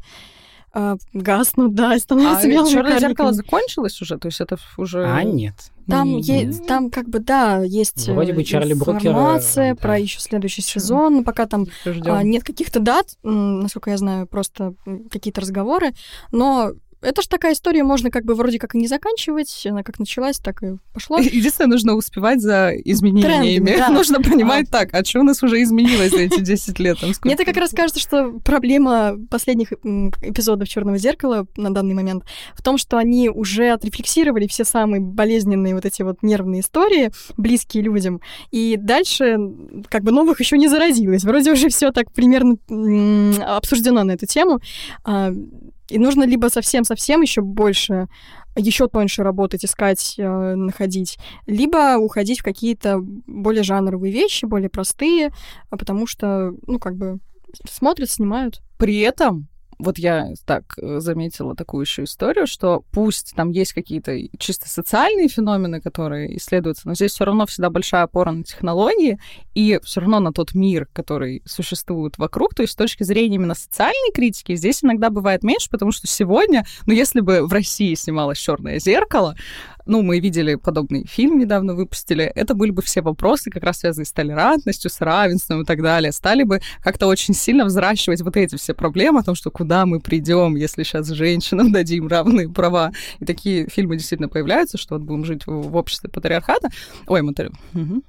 Speaker 2: а, гаснут, да, становятся
Speaker 1: а
Speaker 2: белыми
Speaker 1: черное
Speaker 2: карликами.
Speaker 1: зеркало закончилось уже, то есть это уже.
Speaker 3: А нет.
Speaker 2: Там,
Speaker 3: Не-
Speaker 2: е-
Speaker 3: не-
Speaker 2: там как бы, да, есть
Speaker 3: Вроде
Speaker 2: э,
Speaker 3: бы Чарли
Speaker 2: информация
Speaker 3: да.
Speaker 2: про еще следующий сезон, но пока там а, нет каких-то дат, насколько я знаю, просто какие-то разговоры, но это же такая история, можно как бы вроде как и не заканчивать, она как началась, так и пошло.
Speaker 1: Единственное, нужно успевать за изменениями.
Speaker 2: Трендами, да.
Speaker 1: Нужно понимать так, а что у нас уже изменилось за эти 10 лет? Там?
Speaker 2: Мне это как раз кажется, что проблема последних эпизодов Черного зеркала на данный момент в том, что они уже отрефлексировали все самые болезненные вот эти вот нервные истории, близкие людям, и дальше как бы новых еще не заразилось. Вроде уже все так примерно обсуждено на эту тему. И нужно либо совсем-совсем еще больше еще тоньше работать, искать, э, находить, либо уходить в какие-то более жанровые вещи, более простые, а потому что, ну, как бы смотрят, снимают.
Speaker 1: При этом вот я так э, заметила такую еще историю, что пусть там есть какие-то чисто социальные феномены, которые исследуются, но здесь все равно всегда большая опора на технологии и все равно на тот мир, который существует вокруг. То есть с точки зрения именно социальной критики здесь иногда бывает меньше, потому что сегодня, ну если бы в России снималось черное зеркало, ну, мы видели подобный фильм недавно выпустили, это были бы все вопросы, как раз связанные с толерантностью, с равенством и так далее, стали бы как-то очень сильно взращивать вот эти все проблемы о том, что куда мы придем, если сейчас женщинам дадим равные права. И такие фильмы действительно появляются, что вот будем жить в, в обществе патриархата. Ой, матери... Мгм.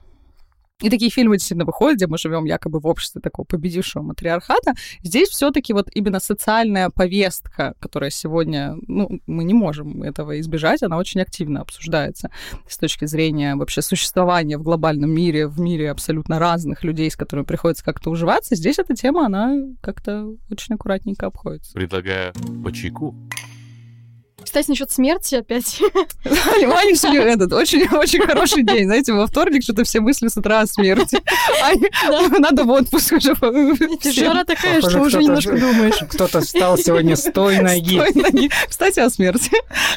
Speaker 1: И такие фильмы действительно выходят, где мы живем якобы в обществе такого победившего матриархата. Здесь все-таки вот именно социальная повестка, которая сегодня, ну, мы не можем этого избежать, она очень активно обсуждается с точки зрения вообще существования в глобальном мире, в мире абсолютно разных людей, с которыми приходится как-то уживаться. Здесь эта тема, она как-то очень аккуратненько обходится.
Speaker 4: Предлагаю по чайку.
Speaker 2: Кстати, насчет смерти опять.
Speaker 1: Ваня сегодня этот очень, очень хороший день. Знаете, во вторник что-то все мысли с утра о смерти. Аня, Надо в отпуск уже.
Speaker 2: Жара такая, что уже
Speaker 3: кто-то
Speaker 2: немножко думаешь.
Speaker 3: Кто-то встал сегодня с той ноги.
Speaker 1: Стой ноги. Кстати, о смерти.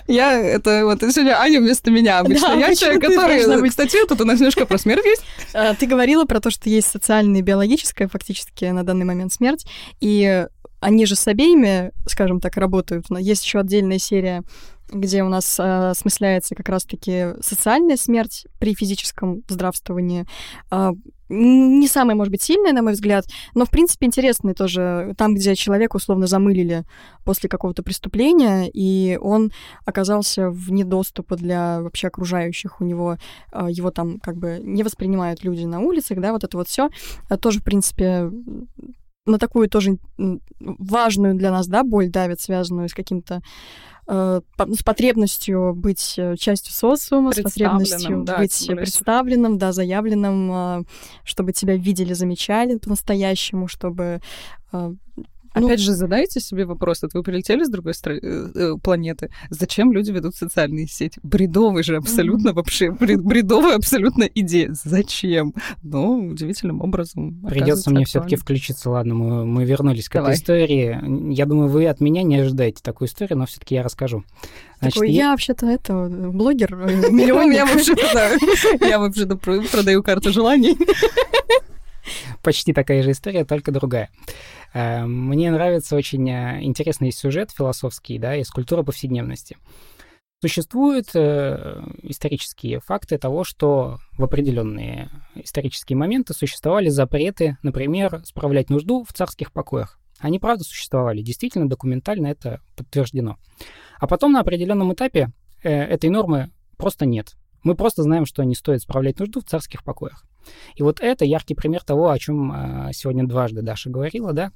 Speaker 1: Я, это вот сегодня Аня вместо меня обычно. Я человек, который... Кстати, тут у нас немножко про смерть есть.
Speaker 2: А, Ты говорила про то, что есть социальная и биологическая фактически на данный момент смерть, и они же с обеими, скажем так, работают. Но Есть еще отдельная серия, где у нас осмысляется как раз-таки социальная смерть при физическом здравствовании. М, не самая, может быть, сильная, на мой взгляд, но, в принципе, интересная тоже. Там, где человека условно замылили после какого-то преступления, и он оказался вне доступа для вообще окружающих. У него а, его там как бы не воспринимают люди на улицах, да, вот это вот все тоже, в принципе, на такую тоже важную для нас, да, боль давит, связанную с каким-то э, с потребностью быть э, частью социума, с потребностью
Speaker 1: да,
Speaker 2: быть представленным, да, заявленным, э, чтобы тебя видели, замечали по-настоящему, чтобы э, Ну-
Speaker 1: Опять же, задайте себе вопрос, вот вы прилетели с другой стра- э, э, планеты, зачем люди ведут социальные сети? Бредовый же абсолютно вообще, бред- бредовая абсолютно идея. Зачем? Но удивительным образом
Speaker 3: Придется мне все-таки включиться. Ладно, мы, мы вернулись к
Speaker 1: Давай.
Speaker 3: этой истории. Я думаю, вы от меня не ожидаете такую историю, но все-таки я расскажу. Значит,
Speaker 2: такой,
Speaker 3: я-
Speaker 2: я вообще-то это блогер, э,
Speaker 1: Я
Speaker 2: миллионник.
Speaker 1: я вообще-то про- продаю карту желаний.
Speaker 3: почти такая же история, только другая. Э, Мне нравится очень э, интересный сюжет философский, да, из культуры повседневности. Существуют э, исторические факты того, что в определенные исторические моменты существовали запреты, например, справлять нужду в царских покоях. Они, правда, существовали. Действительно, документально это подтверждено. А потом на определенном этапе э, этой нормы просто нет. Мы просто знаем, что не стоит справлять нужду в царских покоях. И вот это яркий пример того, о чем сегодня дважды Даша говорила, да,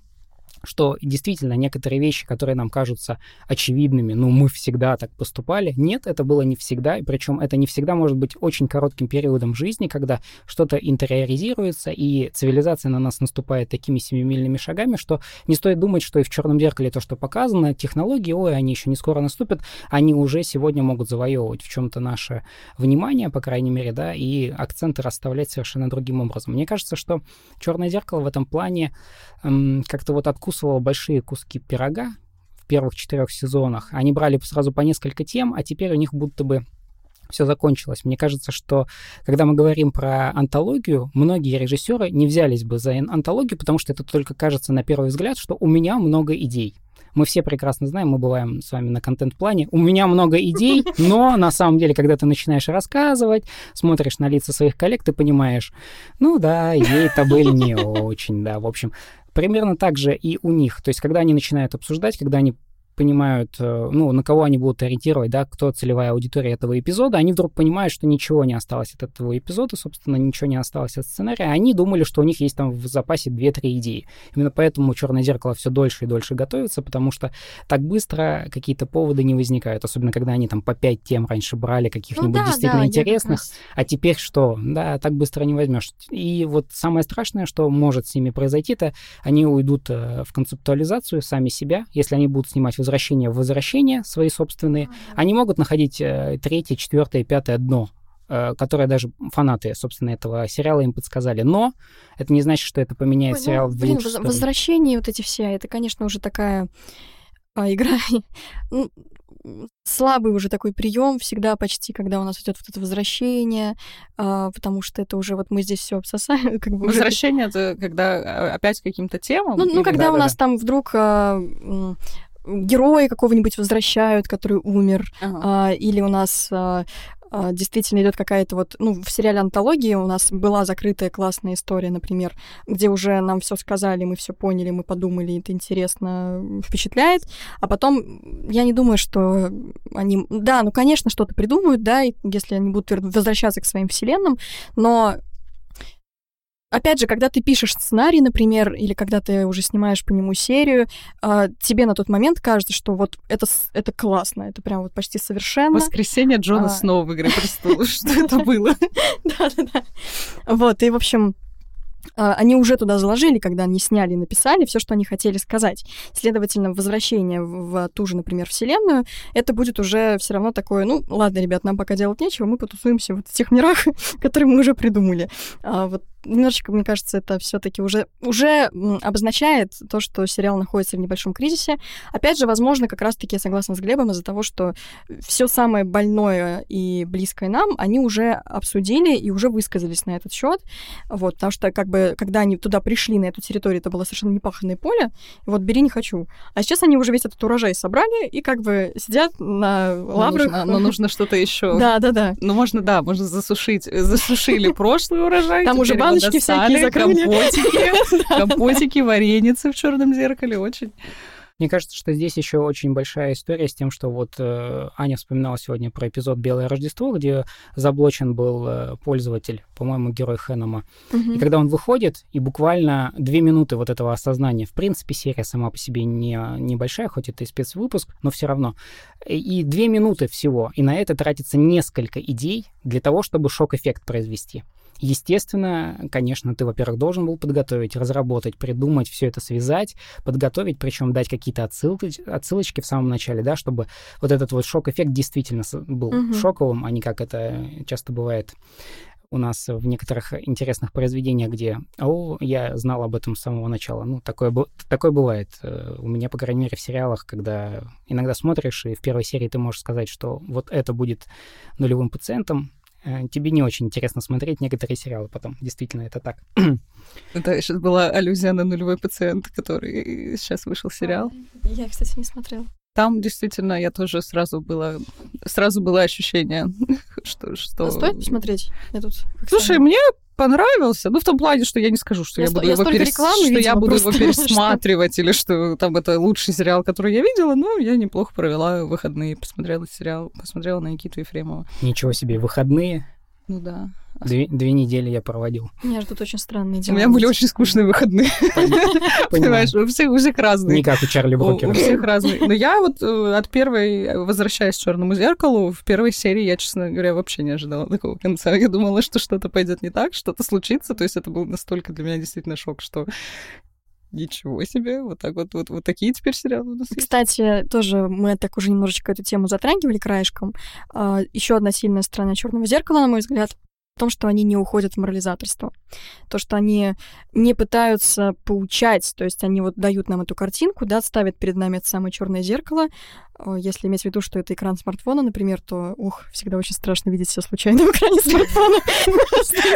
Speaker 3: что действительно некоторые вещи, которые нам кажутся очевидными, ну, мы всегда так поступали. Нет, это было не всегда, и причем это не всегда может быть очень коротким периодом жизни, когда что-то интериоризируется, и цивилизация на нас наступает такими семимильными шагами, что не стоит думать, что и в черном зеркале то, что показано, технологии, ой, они еще не скоро наступят, они уже сегодня могут завоевывать в чем-то наше внимание, по крайней мере, да, и акценты расставлять совершенно другим образом. Мне кажется, что черное зеркало в этом плане эм, как-то вот откуда откусывала большие куски пирога в первых четырех сезонах. Они брали сразу по несколько тем, а теперь у них будто бы все закончилось. Мне кажется, что когда мы говорим про антологию, многие режиссеры не взялись бы за антологию, потому что это только кажется на первый взгляд, что у меня много идей. Мы все прекрасно знаем, мы бываем с вами на контент-плане. У меня много идей, но на самом деле, когда ты начинаешь рассказывать, смотришь на лица своих коллег, ты понимаешь, ну да, идеи-то были не очень, да. В общем, Примерно так же и у них. То есть, когда они начинают обсуждать, когда они понимают, э, ну, на кого они будут ориентировать, да, кто целевая аудитория этого эпизода, они вдруг понимают, что ничего не осталось от этого эпизода, собственно, ничего не осталось от сценария. Они думали, что у них есть там в запасе 2-3 идеи. Именно поэтому «Черное зеркало» все дольше и дольше готовится, потому что так быстро какие-то поводы не возникают, особенно когда они там по 5 тем раньше брали каких-нибудь ну, да, действительно да, интересных, раз... а теперь что? Да, так быстро не возьмешь. И вот самое страшное, что может с ними произойти, это они уйдут э, в концептуализацию сами себя, если они будут снимать возвращения в возвращения свои собственные, mm-hmm. они могут находить э, третье, четвертое, пятое дно, э, которое даже фанаты, собственно, этого сериала им подсказали. Но это не значит, что это поменяет Ой, сериал ну, в блин,
Speaker 2: лучшую возвращения вот эти все, это, конечно, уже такая а, игра. Ну, слабый уже такой прием всегда почти, когда у нас идет вот это возвращение, а, потому что это уже вот мы здесь все обсосаем.
Speaker 1: Как бы возвращение уже... это когда а, опять каким-то темам?
Speaker 2: Ну, ну когда да, у да, нас да. там вдруг а, героя какого-нибудь возвращают, который умер, ага. а, или у нас а, а, действительно идет какая-то вот, ну, в сериале антологии у нас была закрытая классная история, например, где уже нам все сказали, мы все поняли, мы подумали, это интересно, впечатляет, а потом я не думаю, что они, да, ну, конечно, что-то придумают, да, если они будут возвращаться к своим вселенным, но Опять же, когда ты пишешь сценарий, например, или когда ты уже снимаешь по нему серию, э, тебе на тот момент кажется, что вот это, это классно, это прям вот почти совершенно.
Speaker 1: Воскресенье Джона а... Сноу в «Игре престолов». Что это было?
Speaker 2: Да-да-да. Вот, и, в общем, а, они уже туда заложили, когда они сняли и написали все, что они хотели сказать. Следовательно, возвращение в ту же, например, вселенную, это будет уже все равно такое, ну, ладно, ребят, нам пока делать нечего, мы потусуемся вот в тех мирах, которые мы уже придумали. А вот немножечко, мне кажется, это все-таки уже, уже обозначает то, что сериал находится в небольшом кризисе. Опять же, возможно, как раз-таки я согласна с Глебом из-за того, что все самое больное и близкое нам, они уже обсудили и уже высказались на этот счет. Вот, потому что, как бы, когда они туда пришли, на эту территорию, это было совершенно непаханное поле, вот бери не хочу. А сейчас они уже весь этот урожай собрали и как бы сидят на лаврах.
Speaker 1: Но нужно, но нужно что-то еще.
Speaker 2: Да, да, да.
Speaker 1: Ну, можно, да, можно засушить. Засушили прошлый урожай.
Speaker 2: Там уже баночки всякие закрыли.
Speaker 1: Компотики, компотики, вареницы в черном зеркале. Очень
Speaker 3: мне кажется, что здесь еще очень большая история с тем, что вот э, Аня вспоминала сегодня про эпизод «Белое Рождество», где заблочен был э, пользователь, по-моему, герой Хэнома. Угу. И когда он выходит, и буквально две минуты вот этого осознания, в принципе, серия сама по себе не, небольшая, хоть это и спецвыпуск, но все равно. И две минуты всего, и на это тратится несколько идей для того, чтобы шок-эффект произвести. Естественно, конечно, ты, во-первых, должен был подготовить, разработать, придумать, все это связать, подготовить, причем дать какие-то отсылки, отсылочки в самом начале, да, чтобы вот этот вот шок-эффект действительно был угу. шоковым, а не как это часто бывает у нас в некоторых интересных произведениях, где «О, я знал об этом с самого начала». Ну, такое, такое бывает. Э, у меня, по крайней мере, в сериалах, когда иногда смотришь, и в первой серии ты можешь сказать, что вот это будет нулевым пациентом, тебе не очень интересно смотреть некоторые сериалы потом. Действительно, это так.
Speaker 1: Это сейчас была аллюзия на нулевой пациент, который сейчас вышел сериал.
Speaker 2: Я, кстати, не смотрела.
Speaker 1: Там действительно я тоже сразу было, сразу было ощущение, что... что...
Speaker 2: А стоит посмотреть? Я тут
Speaker 1: Слушай, мне понравился. Ну, в том плане, что я не скажу, что я, я буду,
Speaker 2: я
Speaker 1: его, перес...
Speaker 2: рекламы
Speaker 1: что
Speaker 2: видела,
Speaker 1: я буду его пересматривать, что... или что там это лучший сериал, который я видела. Но я неплохо провела выходные, посмотрела сериал, посмотрела на Никиту Ефремова.
Speaker 3: Ничего себе, выходные?
Speaker 1: Ну да.
Speaker 3: Две, две недели я проводил.
Speaker 2: Меня ждут очень странные дела.
Speaker 1: У меня были очень скучные выходные. Понимаешь, у всех, у всех разные.
Speaker 3: Не как у Чарли Брокера.
Speaker 1: У всех разные. Но я вот э, от первой, возвращаясь к черному зеркалу, в первой серии я, честно говоря, вообще не ожидала такого конца. Я думала, что что-то пойдет не так, что-то случится. То есть это был настолько для меня действительно шок, что Ничего себе, вот так вот, вот, вот такие теперь сериалы у нас есть.
Speaker 2: Кстати, тоже мы так уже немножечко эту тему затрагивали краешком. А, Еще одна сильная сторона черного зеркала, на мой взгляд, в том, что они не уходят в морализаторство. То, что они не пытаются поучать, то есть они вот дают нам эту картинку, да, ставят перед нами это самое черное зеркало, если иметь в виду, что это экран смартфона, например, то, ух, всегда очень страшно видеть себя случайно в экране смартфона.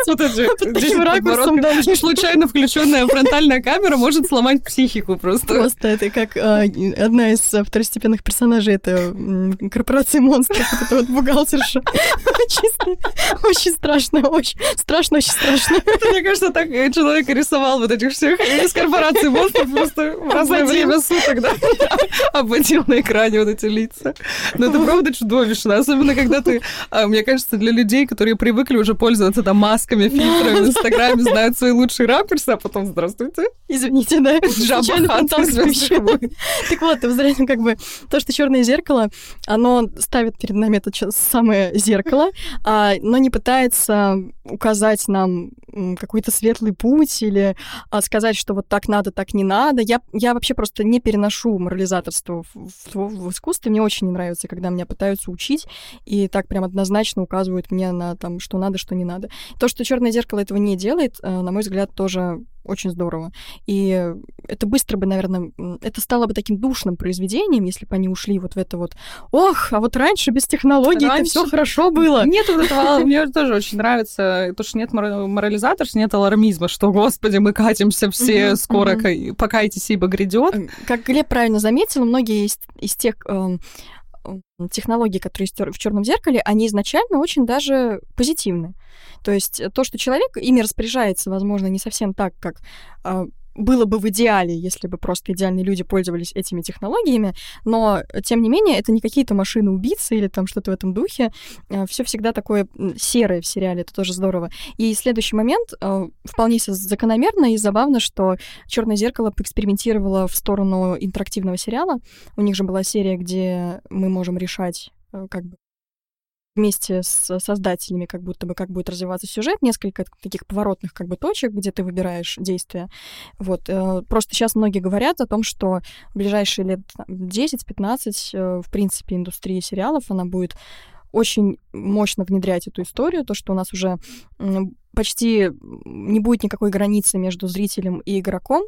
Speaker 1: Вот это же ракурсом, да. Случайно включенная фронтальная камера может сломать психику просто.
Speaker 2: Просто это как а, одна из второстепенных персонажей, это корпорации монстров, вот это вот бухгалтерша. Очень страшно, очень страшно, очень страшно.
Speaker 1: Мне кажется, так человек рисовал вот этих всех из корпорации монстров просто в разное время суток, да, обводил на экране вот эти лица. Но это правда чудовищно. Особенно, когда ты, а, мне кажется, для людей, которые привыкли уже пользоваться там масками, фильтрами в Инстаграме, знают свои лучшие ракурсы, а потом здравствуйте.
Speaker 2: Извините, да. Так вот, ты как бы то, что черное зеркало, оно ставит перед нами это самое зеркало, а, но не пытается указать нам какой-то светлый путь или а, сказать, что вот так надо, так не надо. Я, я вообще просто не переношу морализаторство в, в, в искусстве. Мне очень не нравится, когда меня пытаются учить и так прям однозначно указывают мне на там, что надо, что не надо. То, что черное зеркало этого не делает, э, на мой взгляд, тоже очень здорово. И это быстро бы, наверное, это стало бы таким душным произведением, если бы они ушли вот в это вот, ох, а вот раньше без технологий раньше... это все хорошо было.
Speaker 1: Нет вот этого, мне тоже очень нравится, то, что нет морализаторства, нет алармизма, что, господи, мы катимся все скоро, покайтесь, ибо грядет.
Speaker 2: Как Глеб правильно заметил, многие из, из тех технологий, которые в черном зеркале, они изначально очень даже позитивны. То есть то, что человек ими распоряжается, возможно, не совсем так, как а, было бы в идеале, если бы просто идеальные люди пользовались этими технологиями, но, тем не менее, это не какие-то машины-убийцы или там что-то в этом духе. А, Все всегда такое серое в сериале, это тоже здорово. И следующий момент а, вполне закономерно и забавно, что Черное зеркало поэкспериментировало в сторону интерактивного сериала. У них же была серия, где мы можем решать э, как бы вместе с создателями, как будто бы как будет развиваться сюжет, несколько таких поворотных как бы точек, где ты выбираешь действия. Вот. Э, просто сейчас многие говорят о том, что в ближайшие лет 10-15, э, в принципе, индустрия сериалов, она будет очень мощно внедрять эту историю, то, что у нас уже почти не будет никакой границы между зрителем и игроком.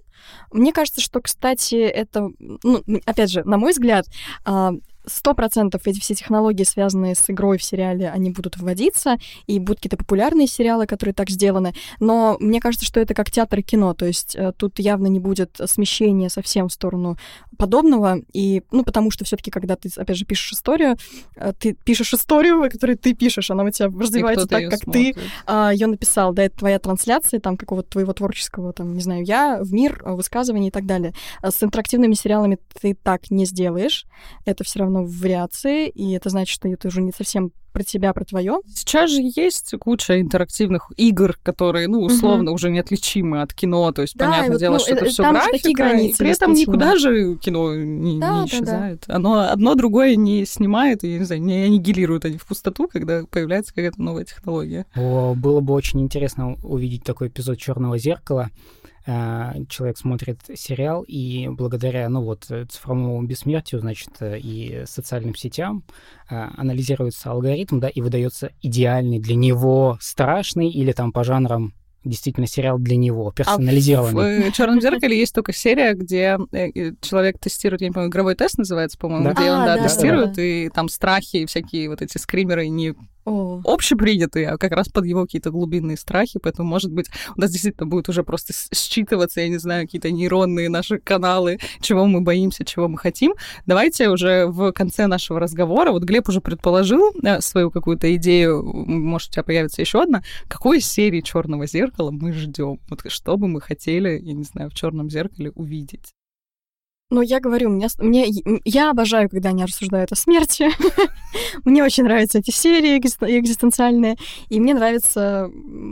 Speaker 2: Мне кажется, что, кстати, это, ну, опять же, на мой взгляд, а, сто процентов эти все технологии, связанные с игрой в сериале, они будут вводиться, и будут какие-то популярные сериалы, которые так сделаны. Но мне кажется, что это как театр и кино, то есть э, тут явно не будет смещения совсем в сторону подобного, и, ну, потому что все таки когда ты, опять же, пишешь историю, э, ты пишешь историю, которую ты пишешь, она у тебя развивается так, как смотрит. ты а, ее написал, да, это твоя трансляция там какого-то твоего творческого, там, не знаю, я в мир, э, высказывания и так далее. А с интерактивными сериалами ты так не сделаешь, это все равно равно вариации, и это значит, что это уже не совсем про тебя, про твое.
Speaker 1: Сейчас же есть куча интерактивных игр, которые, ну, условно, угу. уже неотличимы от кино. То есть, да, понятное вот, дело, ну, что это, это все графика, границы, и при этом никуда же кино не, да, не исчезает. Да, да. Оно одно другое не снимает и, не знаю, не аннигилирует они в пустоту, когда появляется какая-то новая технология.
Speaker 3: О, было бы очень интересно увидеть такой эпизод Черного зеркала, Э, человек смотрит сериал, и благодаря, ну вот, цифровому бессмертию, значит, э, и социальным сетям э, анализируется алгоритм, да, и выдается идеальный для него страшный или там по жанрам действительно сериал для него, персонализированный.
Speaker 1: А в «Черном зеркале» есть только серия, где человек тестирует, я не помню, игровой тест называется, по-моему, да? где а, он да, да, тестирует, да, да. и там страхи и всякие вот эти скримеры не
Speaker 2: О.
Speaker 1: общепринятые, а как раз под его какие-то глубинные страхи, поэтому, может быть, у нас действительно будет уже просто считываться, я не знаю, какие-то нейронные наши каналы, чего мы боимся, чего мы хотим. Давайте уже в конце нашего разговора, вот Глеб уже предположил э, свою какую-то идею, может, у тебя появится еще одна, какой серии Черного зеркала мы ждем? Вот что бы мы хотели, я не знаю, в Черном зеркале увидеть?
Speaker 2: Ну, я говорю, мне, мне, я обожаю, когда они рассуждают о смерти. мне очень нравятся эти серии экзист- экзистенциальные. И мне нравится...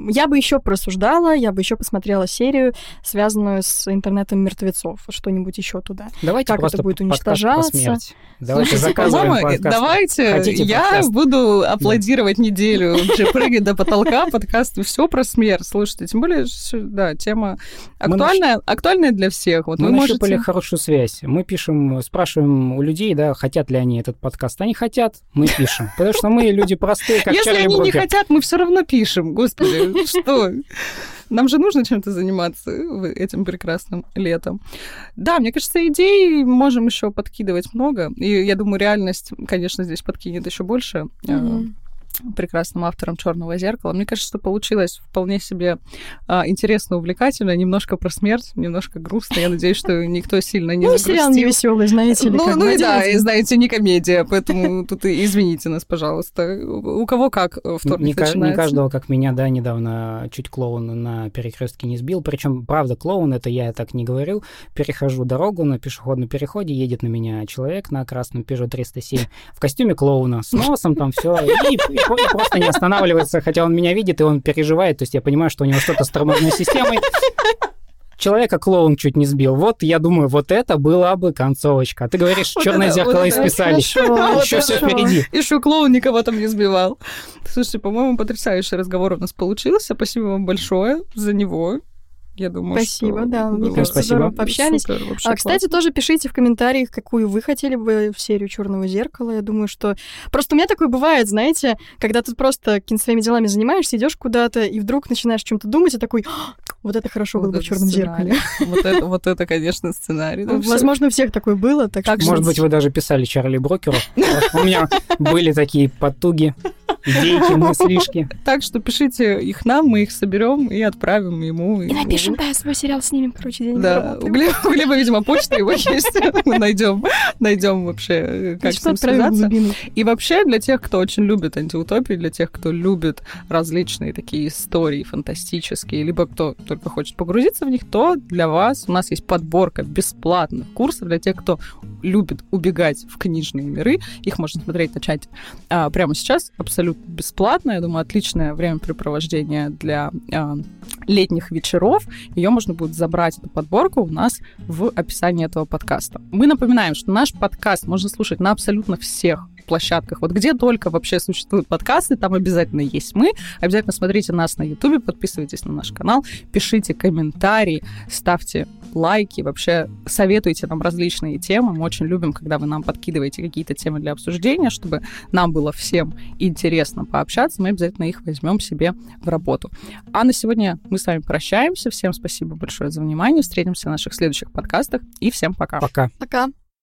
Speaker 2: Я бы еще просуждала, я бы еще посмотрела серию, связанную с интернетом мертвецов. Что-нибудь еще туда.
Speaker 3: Давайте
Speaker 2: Как это будет
Speaker 3: подкаст
Speaker 2: уничтожаться?
Speaker 3: Давайте
Speaker 1: Слушайте,
Speaker 3: подкаст.
Speaker 1: давайте
Speaker 3: Хотите
Speaker 1: я
Speaker 3: подкаст?
Speaker 1: буду аплодировать неделю, вообще прыгать до потолка, подкасты, все про смерть. Слушайте, тем более, да, тема актуальная, актуальная для всех. Вот
Speaker 3: Мы
Speaker 1: вы можете...
Speaker 3: нащупали хорошую связь. Мы пишем, спрашиваем у людей, да, хотят ли они этот подкаст. Они хотят, мы пишем. Потому что мы люди простые, как
Speaker 1: Если
Speaker 3: Чарли
Speaker 1: они не хотят, мы все равно пишем. Господи, что? Нам же нужно чем-то заниматься этим прекрасным летом. Да, мне кажется, идей можем еще подкидывать много. И я думаю, реальность, конечно, здесь подкинет еще больше.
Speaker 2: Мгм.
Speaker 1: Прекрасным автором Черного зеркала. Мне кажется, что получилось вполне себе а, интересно, увлекательно, немножко про смерть, немножко грустно. Я надеюсь, что никто сильно не
Speaker 2: Ну, сериал не веселый, знаете ли.
Speaker 1: Ну,
Speaker 2: как
Speaker 1: ну и да, и знаете, не комедия, поэтому тут и извините нас, пожалуйста. У кого как э, вторник
Speaker 3: Не, не
Speaker 1: начинается?
Speaker 3: каждого, как меня, да, недавно чуть клоун на перекрестке не сбил. Причем, правда, клоун, это я так не говорю. Перехожу дорогу на пешеходном переходе, едет на меня человек на красном Peugeot 307 в костюме клоуна, с носом там все, и, и про- и просто не останавливается, хотя он меня видит, и он переживает, то есть я понимаю, что у него что-то с тормозной системой. Человека клоун чуть не сбил. Вот, я думаю, вот это была бы концовочка. А ты говоришь,
Speaker 1: Вот
Speaker 3: черное
Speaker 1: это-
Speaker 3: зеркало
Speaker 1: вот
Speaker 3: исписали. Еще все впереди.
Speaker 1: Еще клоун никого там не сбивал. Слушайте, по-моему, потрясающий разговор у нас получился. Спасибо вам большое за него. Я думаю,
Speaker 2: Спасибо,
Speaker 1: что
Speaker 2: да, мне
Speaker 3: кажется, здорово
Speaker 2: пообщались.
Speaker 1: супер, вообще
Speaker 2: А, кстати, тоже пишите в комментариях, какую вы хотели бы в серию Черного зеркала. Я думаю, что просто у меня такое бывает, знаете, когда ты просто какими-то своими делами занимаешься, идешь куда-то и вдруг начинаешь о чем-то думать, и такой, «А, вот это хорошо
Speaker 1: Вот
Speaker 2: было бы в Черном зеркале.
Speaker 1: Вот это, вот это, конечно, сценарий. Ну, всё.
Speaker 2: Возможно, у всех такое было, так что
Speaker 3: Может быть, вы даже писали Чарли Брокеру. У меня были такие потуги, идейки, мыслишки.
Speaker 1: Так что пишите их нам, мы их соберем и отправим ему.
Speaker 2: И напишем, да, свой сериал снимем, короче, день
Speaker 1: Да, у Глеба, у Глеба, видимо, почта его есть. Мы найдем, найдем вообще, э, как с
Speaker 2: Что
Speaker 1: ним связаться. И вообще для тех, кто очень любит антиутопии, для тех, кто любит различные такие истории фантастические, либо кто только хочет погрузиться в них, то для вас у нас есть подборка бесплатных курсов для тех, кто любит убегать в книжные миры. Их можно смотреть, начать а, прямо сейчас абсолютно бесплатно. Я думаю, отличное времяпрепровождение для а, летних вечеров. Ее можно будет забрать, эту подборку, у нас в описании этого подкаста. Мы напоминаем, что наш подкаст можно слушать на абсолютно всех площадках. Вот где только вообще существуют подкасты, там обязательно есть мы. Обязательно смотрите нас на Ютубе, подписывайтесь на наш канал, пишите комментарии, ставьте лайки, вообще советуйте нам различные темы. Мы очень любим, когда вы нам подкидываете какие-то темы для обсуждения, чтобы нам было всем интересно пообщаться. Мы обязательно их возьмем себе в работу. А на сегодня мы с вами прощаемся. Всем спасибо большое за внимание. Встретимся в наших следующих подкастах. И всем пока.
Speaker 3: Пока.
Speaker 2: Пока.